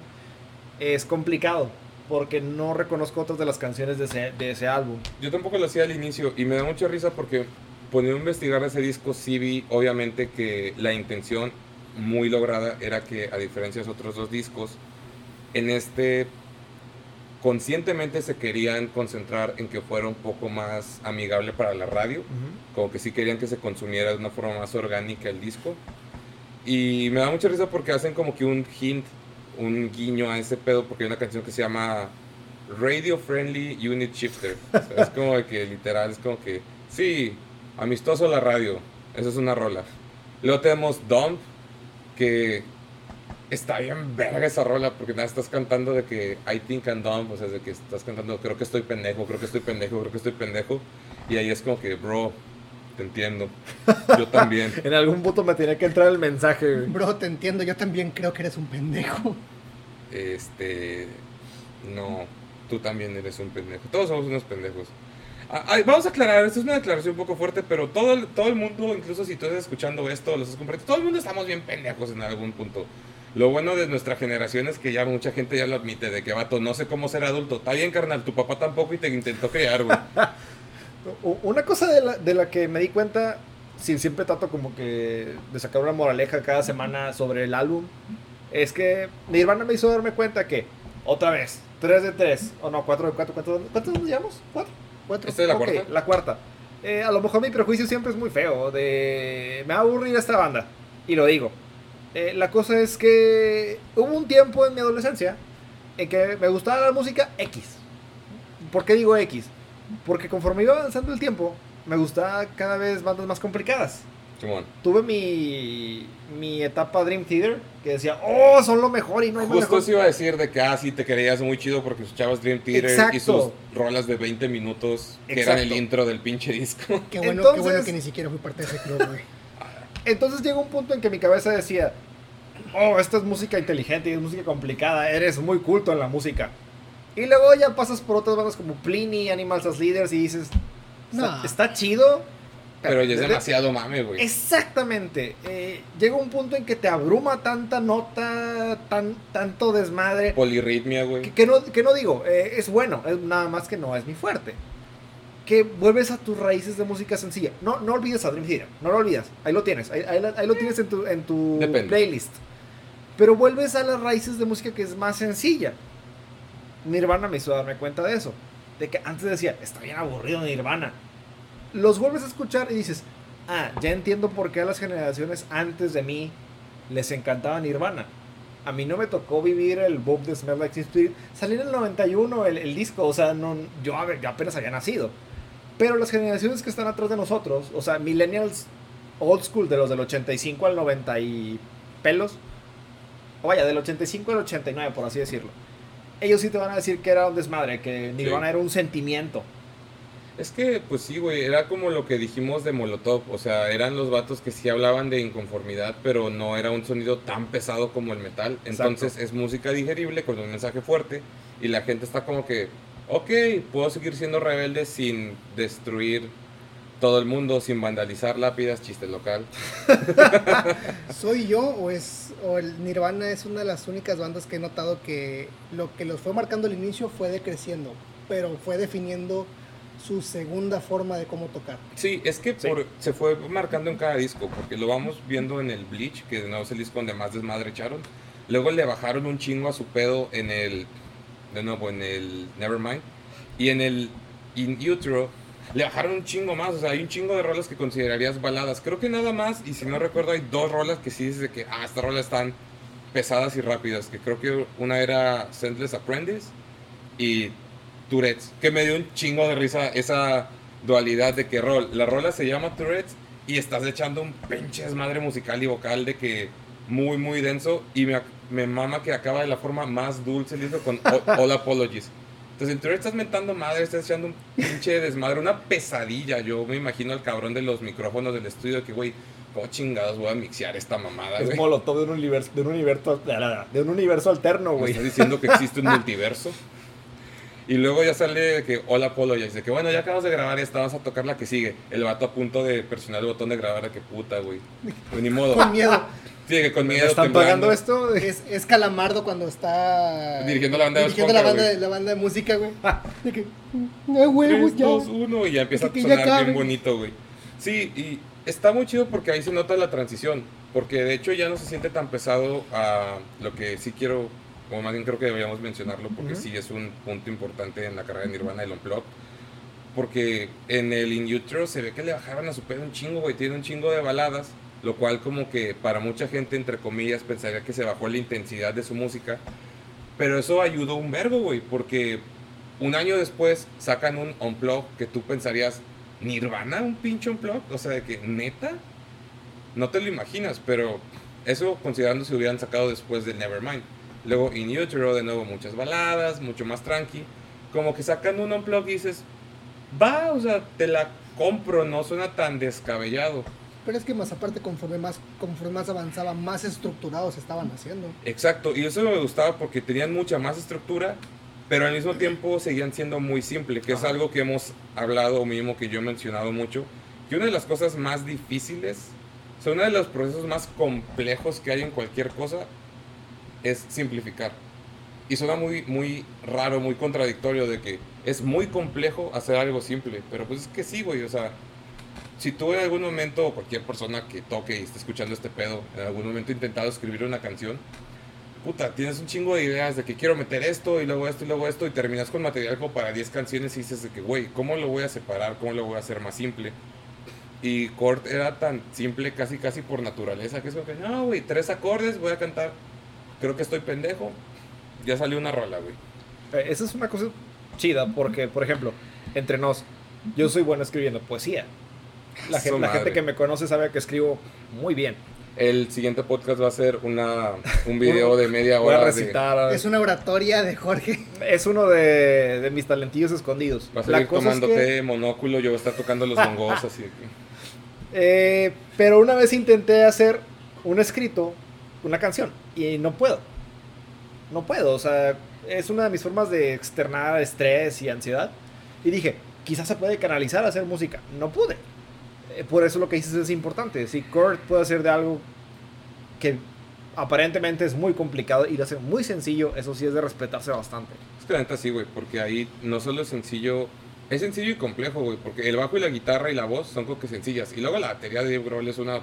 es complicado. Porque no reconozco otras de las canciones de ese, de ese álbum. Yo tampoco lo hacía al inicio y me da mucha risa porque poniendo a investigar ese disco sí vi obviamente que la intención muy lograda era que a diferencia de los otros dos discos, en este conscientemente se querían concentrar en que fuera un poco más amigable para la radio. como que sí querían que se consumiera de una forma más orgánica el disco. Y me da mucha risa porque hacen como que un hint, un guiño a ese pedo, porque hay una canción que se llama Radio Friendly Unit Shifter. O sea, es como que literal, es como que, sí, amistoso la radio, esa es una rola. Luego tenemos Dump, que Está bien verga esa rola, porque nada, estás cantando de que I think I'm dumb, o sea, de que estás cantando creo que estoy pendejo, creo que estoy pendejo, creo que estoy pendejo. Y ahí es como que, bro, te entiendo. Yo también. En algún punto me tenía que entrar el mensaje, güey. Bro, te entiendo, yo también creo que eres un pendejo. Este. No, tú también eres un pendejo. Todos somos unos pendejos. Ah, ay, vamos a aclarar, esto es una declaración un poco fuerte, pero todo el, todo el mundo, incluso si tú estás escuchando esto, lo estás compartiendo, todo el mundo estamos bien pendejos en algún punto. Lo bueno de nuestra generación es que ya mucha gente ya lo admite, de que vato, no sé cómo ser adulto. Está bien, carnal, tu papá tampoco y te intentó criar, güey. Una cosa de la, de la que me di cuenta, si siempre trato como que de sacar una moraleja cada semana sobre el álbum, es que Nirvana me hizo darme cuenta que, otra vez, 3 de 3, o no, 4 de 4, ¿cuántos, cuántos llevamos? ¿4? Cuatro. ¿Esta es la Ok, cuarta? La cuarta. Eh, a lo mejor mi prejuicio siempre es muy feo, de... Me va a aburrir esta banda, y lo digo. Eh, la cosa es que hubo un tiempo en mi adolescencia en que me gustaba la música X. ¿Por qué digo X? Porque conforme iba avanzando el tiempo, me gustaba cada vez bandas más complicadas. Simón. Tuve mi, mi etapa Dream Theater, que decía, oh, son lo mejor y no hay más Justo mejor". eso iba a decir de que, ah, sí, te creías muy chido porque escuchabas Dream Theater y Exacto. sus rolas de 20 minutos que eran el Exacto. intro del pinche disco. Qué bueno, qué bueno Entonces- que ni siquiera fui parte de ese club, güey. Entonces llegó un punto en que mi cabeza decía, oh, esta es música inteligente y es música complicada, eres muy culto en la música. Y luego ya pasas por otras bandas como Pliny, Animals as Leaders y dices, está, No. está chido. Pero ya es de- demasiado mame, güey. Exactamente. Eh, llega un punto en que te abruma tanta nota, tan, tanto desmadre. Polirritmia, Que, güey. que no, que no digo, eh, es bueno, es nada más que no es mi fuerte. Que vuelves a tus raíces de música sencilla. No, no olvides a Dream Theater, no lo olvides. Ahí lo tienes, ahí, ahí la- ahí lo tienes en tu, en tu playlist. Pero vuelves a las raíces de música que es más sencilla. Nirvana me hizo darme cuenta de eso. De que antes decía, está bien aburrido Nirvana. Los vuelves a escuchar y dices, ah, ya entiendo por qué a las generaciones antes de mí les encantaba Nirvana. A mí no me tocó vivir el Bob de Smell Like Teen Spirit. Salió en el 91 el, el disco, o sea, no, yo, yo apenas había nacido. Pero las generaciones que están atrás de nosotros, o sea, millennials old school, de los del 85 al 90 y pelos, o vaya, del 85 al 89, por así decirlo. Ellos sí te van a decir que era un desmadre, que Nirvana Sí. era un sentimiento. Es que, pues sí, güey, era como lo que dijimos de Molotov. O sea, eran los vatos que sí hablaban de inconformidad, pero no era un sonido tan pesado como el metal. Entonces es música digerible con un mensaje fuerte y la gente está como que, ok, puedo seguir siendo rebelde sin destruir todo el mundo, sin vandalizar lápidas, chiste local. ¿Soy yo o es o el Nirvana es una de las únicas bandas que he notado que lo que los fue marcando al inicio fue decreciendo, pero fue definiendo su segunda forma de cómo tocar. Sí, es que Sí. por- se fue marcando en cada disco, porque lo vamos viendo en el Bleach, que de nuevo es el disco donde más desmadre echaron. Luego le bajaron un chingo a su pedo en el, de nuevo, en el Nevermind. Y en el In Utero le bajaron un chingo más, o sea, hay un chingo de rolas que considerarías baladas. Creo que nada más, y si no recuerdo, hay dos rolas que sí dices que, ah, estas rolas están pesadas y rápidas, que creo que una era Senseless Apprentice y Tourette's, que me dio un chingo de risa esa dualidad de que rol, la rola se llama Tourette's y estás echando un pinche desmadre musical y vocal de que muy muy denso y me, me mama que acaba de la forma más dulce el disco con All, Apologies. Entonces en Tourette's estás mentando madre, estás echando un pinche desmadre, una pesadilla. Yo me imagino al cabrón de los micrófonos del estudio que güey, ¿cómo chingados voy a mixear esta mamada, Es güey? molotov de un universo, de un universo, de un universo alterno, güey. estás diciendo que existe un multiverso. Y luego ya sale que hola Polo ya dice que bueno, ya acabamos de grabar y esta vas a tocar la que sigue. El vato a punto de presionar el botón de grabar, que puta, güey. Pues ni modo. Con miedo. Sí, que con ¿Me miedo. están temblando. pagando esto? Es, es Calamardo cuando está Dirigiendo la banda de dirigiendo la banda, de, la banda de música, güey. De que, no huevo, 3, ya. 2, 1 y ya empieza a sonar bien bonito, güey. Sí, y está muy chido porque ahí se nota la transición. Porque de hecho ya no se siente tan pesado a lo que sí quiero, o más bien creo que deberíamos mencionarlo, porque Ujú. sí es un punto importante en la carrera de Nirvana, el Unplugged. Porque en el In Utero se ve que le bajaron a su pedo un chingo, güey. Tiene un chingo de baladas. Lo cual como que para mucha gente, entre comillas, pensaría que se bajó la intensidad de su música. Pero eso ayudó un verbo, güey. Porque un año después sacan un Unplugged que tú pensarías, ¿Nirvana un pinche Unplugged? O sea, de que, ¿neta? No te lo imaginas, pero Eso considerando si hubieran sacado después del Nevermind. Luego In Utero, de nuevo, muchas baladas, mucho más tranqui. Como que sacan un unplug y dices, va, o sea, te la compro, no suena tan descabellado. Pero es que más aparte, conforme más, conforme más avanzaba, más estructurados estaban haciendo. Exacto, y eso me gustaba porque tenían mucha más estructura, pero al mismo tiempo seguían siendo muy simple, que es Ajá. algo que hemos hablado, o mismo que yo he mencionado mucho, que una de las cosas más difíciles, o sea, uno de los procesos más complejos que hay en cualquier cosa es simplificar. Y suena muy, muy raro, muy contradictorio de que es muy complejo hacer algo simple, pero pues es que sí, güey, o sea, si tú en algún momento, o cualquier persona que toque y esté escuchando este pedo, en algún momento intentado escribir una canción, puta, tienes un chingo de ideas de que quiero meter esto y luego esto y luego esto y terminas con material como para 10 canciones y dices de que, güey, ¿cómo lo voy a separar? ¿Cómo lo voy a hacer más simple? Y Kurt era tan simple casi casi por naturaleza que es como que, no, güey, tres acordes, voy a cantar, creo que estoy pendejo, ya salió una rola, güey. Eh, Esa es una cosa chida porque, por ejemplo, entre nos, yo soy bueno escribiendo poesía. La, gente, la gente que me conoce sabe que escribo muy bien. El siguiente podcast va a ser una, un video de media Voy a hora. de- recitar. Es una oratoria de Jorge. Es uno de, de mis talentillos escondidos. vas a La ir cosa es que- tomándote monóculo, yo voy a estar tocando los bongos así. Eh, pero una vez intenté hacer un escrito, una canción, y no puedo. No puedo, o sea, es una de mis formas de externar estrés y ansiedad. Y dije, quizás se puede canalizar a hacer música. No pude. Eh, por eso lo que dices es importante. Si Kurt puede hacer de algo que aparentemente es muy complicado y lo hace muy sencillo, eso sí es de respetarse bastante. Es que la neta sí, güey, porque ahí no solo es sencillo, es sencillo y complejo, güey, porque el bajo y la guitarra y la voz son como que sencillas. Y luego la batería de Dave Grohl es una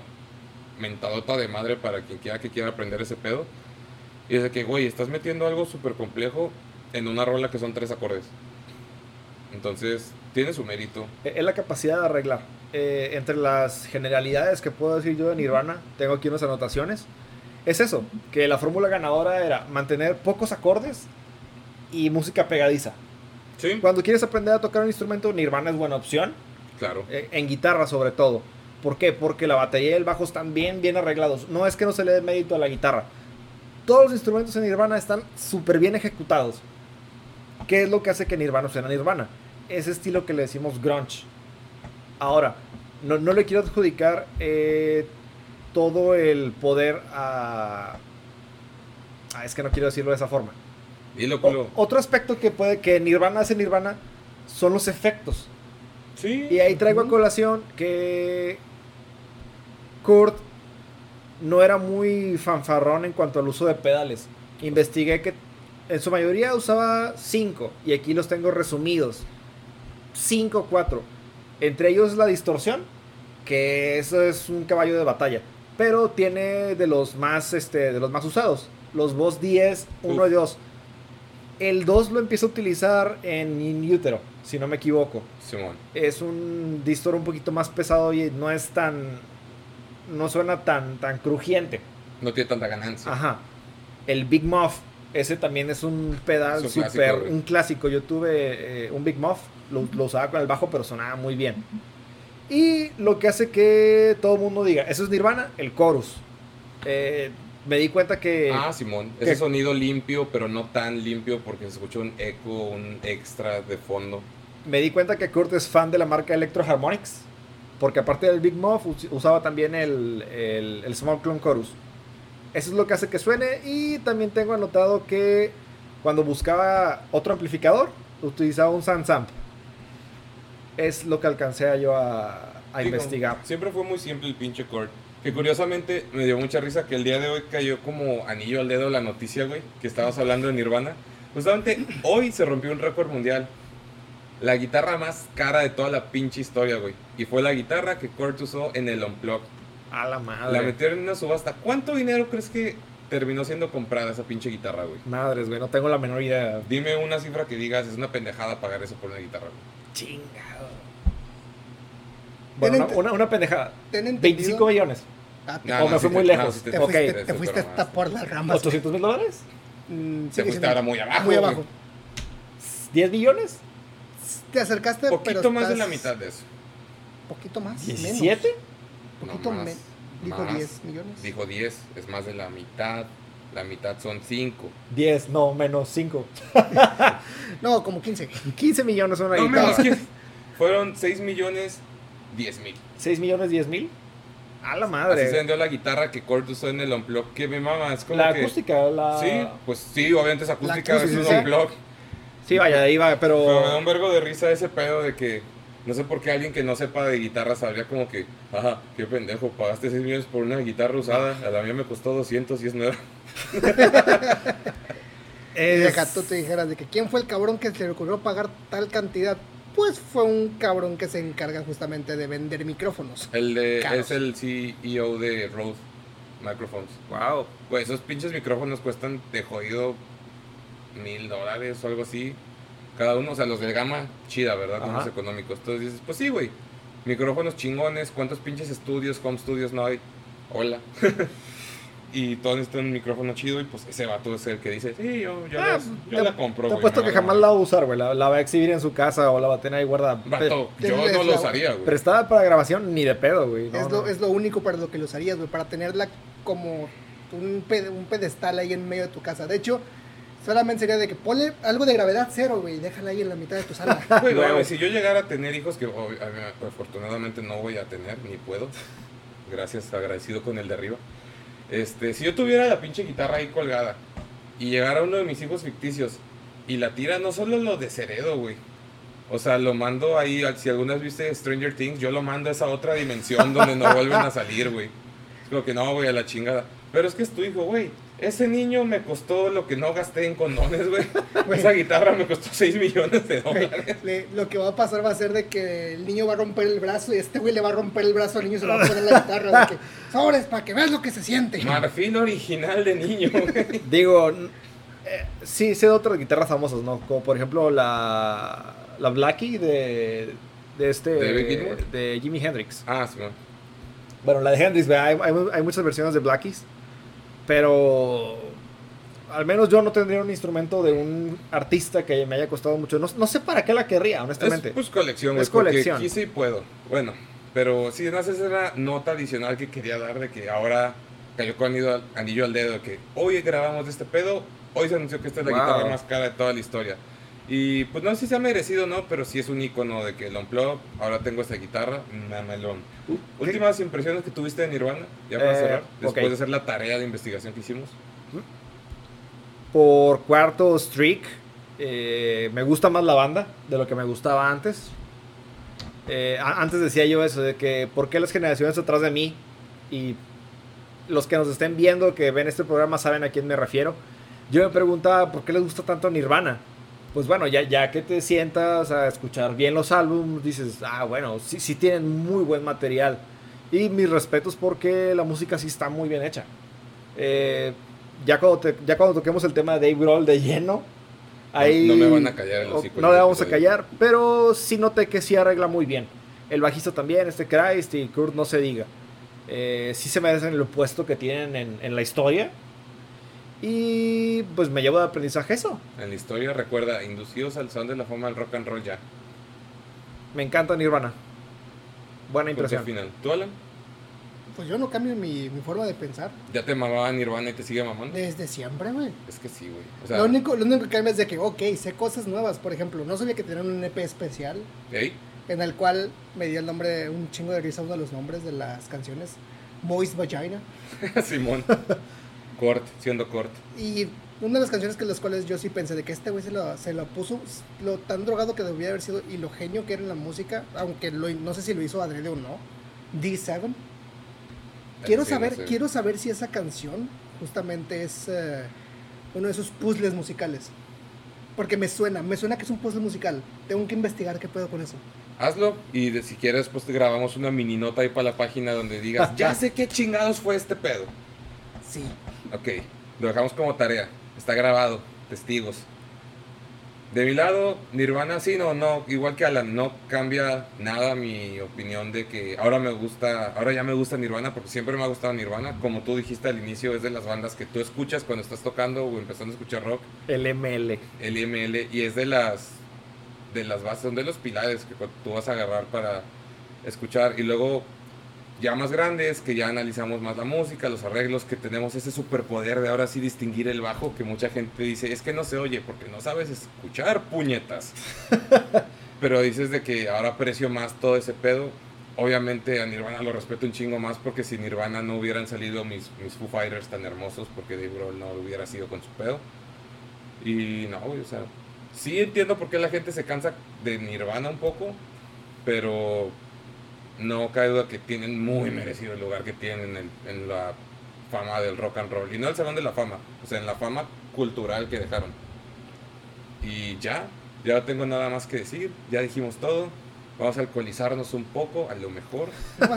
mentadota de madre para quien quiera que quiera aprender ese pedo. Y es de que, güey, estás metiendo algo súper complejo en una rola que son tres acordes. Entonces, tiene su mérito. Eh, Es la capacidad de arreglar. Eh, entre las generalidades que puedo decir yo de Nirvana, tengo aquí unas anotaciones. Es eso, que la fórmula ganadora era mantener pocos acordes y música pegadiza. Sí, Cuando quieres aprender a tocar un instrumento, Nirvana es buena opción, claro. eh, en guitarra sobre todo. ¿Por qué? Porque la batería y el bajo están bien, bien arreglados. No es que no se le dé mérito a la guitarra. Todos los instrumentos en Nirvana están súper bien ejecutados. ¿Qué es lo que hace que Nirvana sea Nirvana? Ese estilo que le decimos grunge. Ahora, no, no le quiero adjudicar eh, todo el poder a... Ah, es que no quiero decirlo de esa forma. Dilo, O- culo. otro aspecto que puede que Nirvana hace Nirvana son los efectos. Sí. Y ahí traigo a colación que Kurt no era muy fanfarrón en cuanto al uso de pedales. Investigué que en su mayoría usaba 5 y aquí los tengo resumidos. 5 o 4. Entre ellos la distorsión, que eso es un caballo de batalla, pero tiene de los más este de los más usados, los Boss 10, 1 Uf. y 2. El 2 lo empieza a utilizar en In Utero, si no me equivoco Simón. es un distor un poquito más pesado y no es tan no suena tan tan crujiente. No tiene tanta ganancia. Ajá. El Big Muff, ese también es un pedal güey. un clásico. Yo tuve eh, un Big Muff, lo, lo usaba con el bajo, pero sonaba muy bien. Y lo que hace que todo el mundo diga, eso es Nirvana, el chorus. Eh, me di cuenta que Ah, Simón. Ese sonido limpio, pero no tan limpio porque se escucha un eco, un extra de fondo. me di cuenta que Kurt es fan de la marca Electro Harmonics. Porque aparte del Big Muff, us- usaba también el, el, el Small Clone Chorus. Eso es lo que hace que suene. Y también tengo anotado que cuando buscaba otro amplificador, utilizaba un Sansamp. Es lo que alcancé a yo a, a Digo, investigar. Siempre fue muy simple el pinche chord. Que curiosamente me dio mucha risa que el día de hoy cayó como anillo al dedo la noticia, güey, que estabas hablando de Nirvana. Justamente hoy se rompió un récord mundial. La guitarra más cara de toda la pinche historia, güey. Y fue la guitarra que Kurt usó en el Unplugged. A la madre. La metieron en una subasta. ¿Cuánto dinero crees que terminó siendo comprada esa pinche guitarra, güey? Madres, güey, no tengo la menor idea. Dime una cifra que digas, es una pendejada pagar eso por una guitarra, güey. Chingado. Bueno, una, una, una pendejada. Ten entendido- 25 millones. Ah, No, O me no, fui sí muy te- lejos. no, te te- Ok. fuiste, te te fuiste hasta por las ramas. güey. ¿800 mil dólares? Mm, Te fuiste ahora muy abajo. Muy abajo. ¿10 millones? Te acercaste, Poquito pero más de la estás- mitad de eso. Poquito más. menos. ¿17? Poquito No más. menos. Dijo Más. 10 millones. Dijo 10, es más de la mitad. La mitad son 5. 10, no, menos 5. No, como 15. 15 millones una No, guitarra. menos que fueron 6 millones 10 mil. 6 millones 10 mil. A la Así se madre. vendió la guitarra que Kurt usó en el Unplug. Que mi mamá es como La que... acústica, la. Sí, pues sí, obviamente es acústica, es un. Unplug. Sí, vaya, ahí va, pero. Pero me da un vergo de risa ese pedo de que no sé por qué alguien que no sepa de guitarra sabría como que, ajá, qué pendejo, pagaste 6 millones por una guitarra usada, a la mía me costó 200 y es nueva. Y es- deja tú te dijeras de que quién fue el cabrón que se le ocurrió pagar tal cantidad. Pues fue un cabrón que se encarga justamente de vender micrófonos. El de, Caros. es el CEO de Rode Microphones. Wow. Pues esos pinches micrófonos cuestan de jodido mil dólares o algo así. Cada uno, o sea, los de gama chida, ¿verdad? Ajá. Los económicos. Entonces dices, pues sí, güey. Micrófonos chingones, ¿cuántos pinches estudios, home studios no hay? Hola. y todos necesitan un micrófono chido y pues ese vato es el que dice, sí, yo, yo, Ah, las- yo te- la compro, Te güey. apuesto me que vale jamás madre". la va a usar, güey. La, la va a exhibir en su casa o la va a tener ahí guardada. Vato, Pe- yo no lo la- usaría, güey. Prestada para grabación, ni de pedo, güey. No, es, no. lo, es lo único para lo que lo usarías, güey. Para tenerla como un, ped- un pedestal ahí en medio de tu casa. De hecho, solamente sería de que ponle algo de gravedad cero, güey. y Déjala ahí en la mitad de tu sala. Güey, si yo llegara a tener hijos, que a- afortunadamente no voy a tener, ni puedo. Gracias, agradecido con el de arriba. Este, si yo tuviera la pinche guitarra ahí colgada y llegara uno de mis hijos ficticios y la tira, no solo lo desheredo, güey. O sea, lo mando ahí, si alguna vez viste Stranger Things, yo lo mando a esa otra dimensión donde no vuelven a salir, güey. Es como que no, güey, a la chingada. Pero es que es tu hijo, güey. Ese niño me costó lo que no gasté en condones, güey. Esa guitarra me costó 6 millones de dólares. le- lo que va a pasar va a ser de que el niño va a romper el brazo y este güey le va a romper el brazo al niño y se lo va a poner la guitarra. De que, sobres, para que veas lo que se siente. Marfil original de niño, güey. Digo, eh, sí, sé de otras guitarras famosas, ¿no? Como por ejemplo la, la Blackie de, de este. De Jimi Hendrix. Ah, sí, man. Bueno, la de Hendrix, hay, hay muchas versiones de Blackies. Pero. Al menos yo no tendría un instrumento de un artista que me haya costado mucho. No, no sé para qué la querría, honestamente. Es pues colección. Es colección. Quise y puedo. Bueno, pero sí, no sé, esa era nota adicional que quería dar de que ahora cayó con anillo, anillo al dedo de que hoy grabamos este pedo, hoy se anunció que esta es la Wow. guitarra más cara de toda la historia. Y pues no sé si se ha merecido no, pero sí es un icono de que el Unplug, ahora tengo esta guitarra, mamelón. Últimas impresiones que tuviste de Nirvana, ya para Uh, Eh, cerrar, después de hacer la tarea de investigación que hicimos. Por cuarto streak, eh, me gusta más la banda de lo que me gustaba antes. Eh, antes decía yo eso, de que por qué las generaciones atrás de mí y los que nos estén viendo, que ven este programa, saben a quién me refiero. Yo me preguntaba por qué les gusta tanto Nirvana. Pues bueno, ya, ya que te sientas a escuchar bien los álbumes, dices, ah, bueno, sí, sí tienen muy buen material. Y mis respetos porque la música sí está muy bien hecha. Eh, ya, cuando te- ya cuando toquemos el tema de Dave Grohl de lleno, ahí... no me van a callar el o- No le vamos a callar, pero sí noté que sí arregla muy bien. El bajista también, este Christ y Kurt, no se diga. Eh, sí se merecen el puesto que tienen en, en la historia. Y pues me llevo de aprendizaje eso. En la historia recuerda, inducidos al son de la fama del rock and roll ya. Me encanta Nirvana. Buena Punto impresión. final. ¿Tú, Alan? Pues yo no cambio mi, mi forma de pensar. ¿Ya te mamaba Nirvana y te sigue mamando? Desde siempre, güey. Es que sí, güey. O sea, Lo único, lo único que cambia es de que, ok, sé cosas nuevas. Por ejemplo, no sabía que tenían un EP especial ¿ey? en el cual me dio el nombre, un chingo de risa uno de los nombres de las canciones. Moist Vagina. Simón. Cort, siendo Cort. Y una de las canciones que las cuales yo sí pensé de que este güey se lo, se lo puso lo tan drogado que debía haber sido y lo genio que era en la música, aunque lo- no sé si lo hizo adrede o no. D7. Quiero Sí, no saber, sé. quiero saber si esa canción justamente es eh, uno de esos puzzles musicales. Porque me suena, me suena que es un puzzle musical. Tengo que investigar qué puedo con eso. Hazlo y de- si quieres te grabamos una mini nota ahí para la página donde digas, ya sé qué chingados fue este pedo. Sí. Ok, lo dejamos como tarea. Está grabado, testigos. De mi lado, Nirvana sí, no, no, igual que Alan, no cambia nada mi opinión de que ahora me gusta, ahora ya me gusta Nirvana porque siempre me ha gustado Nirvana. Como tú dijiste al inicio, es de las bandas que tú escuchas cuando estás tocando o empezando a escuchar rock. El ML. el IML y es de las de las bases, son de los pilares que tú vas a agarrar para escuchar y luego ya más grandes, que ya analizamos más la música, los arreglos, que tenemos ese superpoder de ahora sí distinguir el bajo, que mucha gente dice, es que no se oye porque no sabes escuchar puñetas. Pero dices de que ahora aprecio más todo ese pedo. Obviamente a Nirvana lo respeto un chingo más porque si Nirvana no hubieran salido mis, mis Foo Fighters tan hermosos, porque Dave Grohl no hubiera sido con su pedo. Y no, o sea, sí entiendo por qué la gente se cansa de Nirvana un poco, pero no cae duda que tienen muy merecido el lugar que tienen en, en la fama del rock and roll. Y no el salón de la fama, o sea, en la fama cultural que dejaron. Y ya, ya no tengo nada más que decir, ya dijimos todo. Vamos a alcoholizarnos un poco, a lo mejor.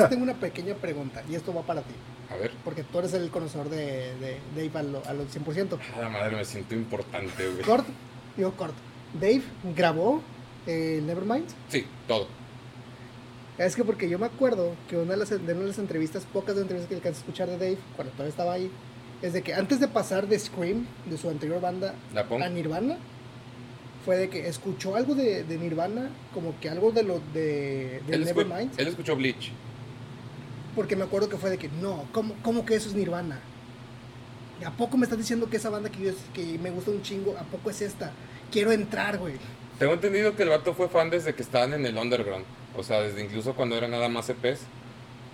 Tengo una pequeña pregunta, y esto va para ti, A ver. porque tú eres el conocedor de, de Dave a lo, a lo 100%. A la madre me siento importante, güey. Corto, digo corto. Dave grabó eh, Nevermind. Sí, todo. Es que porque yo me acuerdo que una de las, de una de las entrevistas, pocas de entrevistas que alcancé a escuchar de Dave, cuando todavía estaba ahí, es de que antes de pasar de Scream, de su anterior banda, a Nirvana, fue de que escuchó algo de, de Nirvana, como que algo de lo de, de Él, escu- Nevermind, él escuchó Bleach. porque me acuerdo que fue de que, no, ¿cómo, cómo que eso es Nirvana? ¿A poco me estás diciendo que esa banda que, yo, que me gusta un chingo, a poco es esta? Quiero entrar, güey. Tengo entendido que el vato fue fan desde que estaban en el underground. O sea, desde incluso cuando era nada más EPs.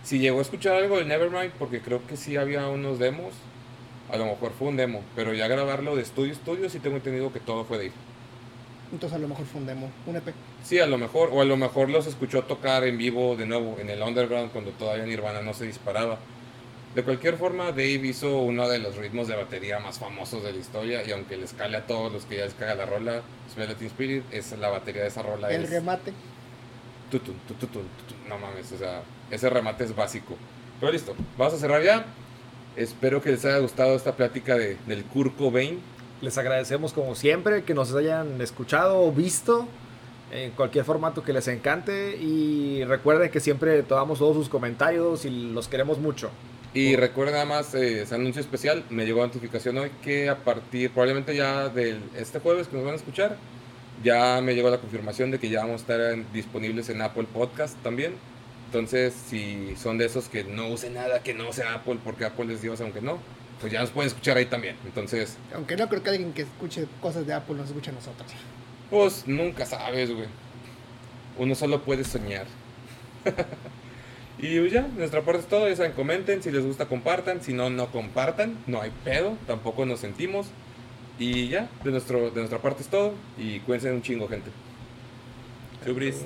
Si llegó a escuchar algo de Nevermind, porque creo que sí había unos demos. A lo mejor fue un demo. Pero ya grabarlo de estudio a estudio, sí tengo entendido que todo fue de ahí. Entonces a lo mejor fue un demo, un EP. Sí, a lo mejor. O a lo mejor los escuchó tocar en vivo de nuevo en el underground cuando todavía Nirvana no se disparaba. De cualquier forma, Dave hizo uno de los ritmos de batería más famosos de la historia. Y aunque les cale a todos los que ya les caga la rola, Teen Spirit, es la batería de esa rola. El es- remate. Tutun. No mames, o sea, ese remate es básico. Pero listo, vamos a cerrar ya. Espero que les haya gustado esta plática de, del Kurt Cobain. Les agradecemos como siempre que nos hayan escuchado o visto en cualquier formato que les encante y recuerden que siempre tomamos todos sus comentarios y los queremos mucho. Y recuerden nada más eh, ese anuncio especial. Me llegó notificación hoy que a partir, probablemente ya del este jueves que nos van a escuchar, ya me llegó la confirmación de que ya vamos a estar disponibles en Apple Podcast también. Entonces, si son de esos que no usen nada que no sea Apple, porque Apple es Dios, aunque no, pues ya nos pueden escuchar ahí también. Entonces, Aunque no creo que alguien que escuche cosas de Apple nos escuche a nosotros. Pues nunca sabes, güey. Uno solo puede soñar. y pues ya, nuestra parte es todo. Ya saben, comenten. Si les gusta, compartan. Si no, no compartan. No hay pedo. Tampoco nos sentimos. Y ya, de, nuestro, de nuestra parte es todo. Y cuídense un chingo, gente. Subris.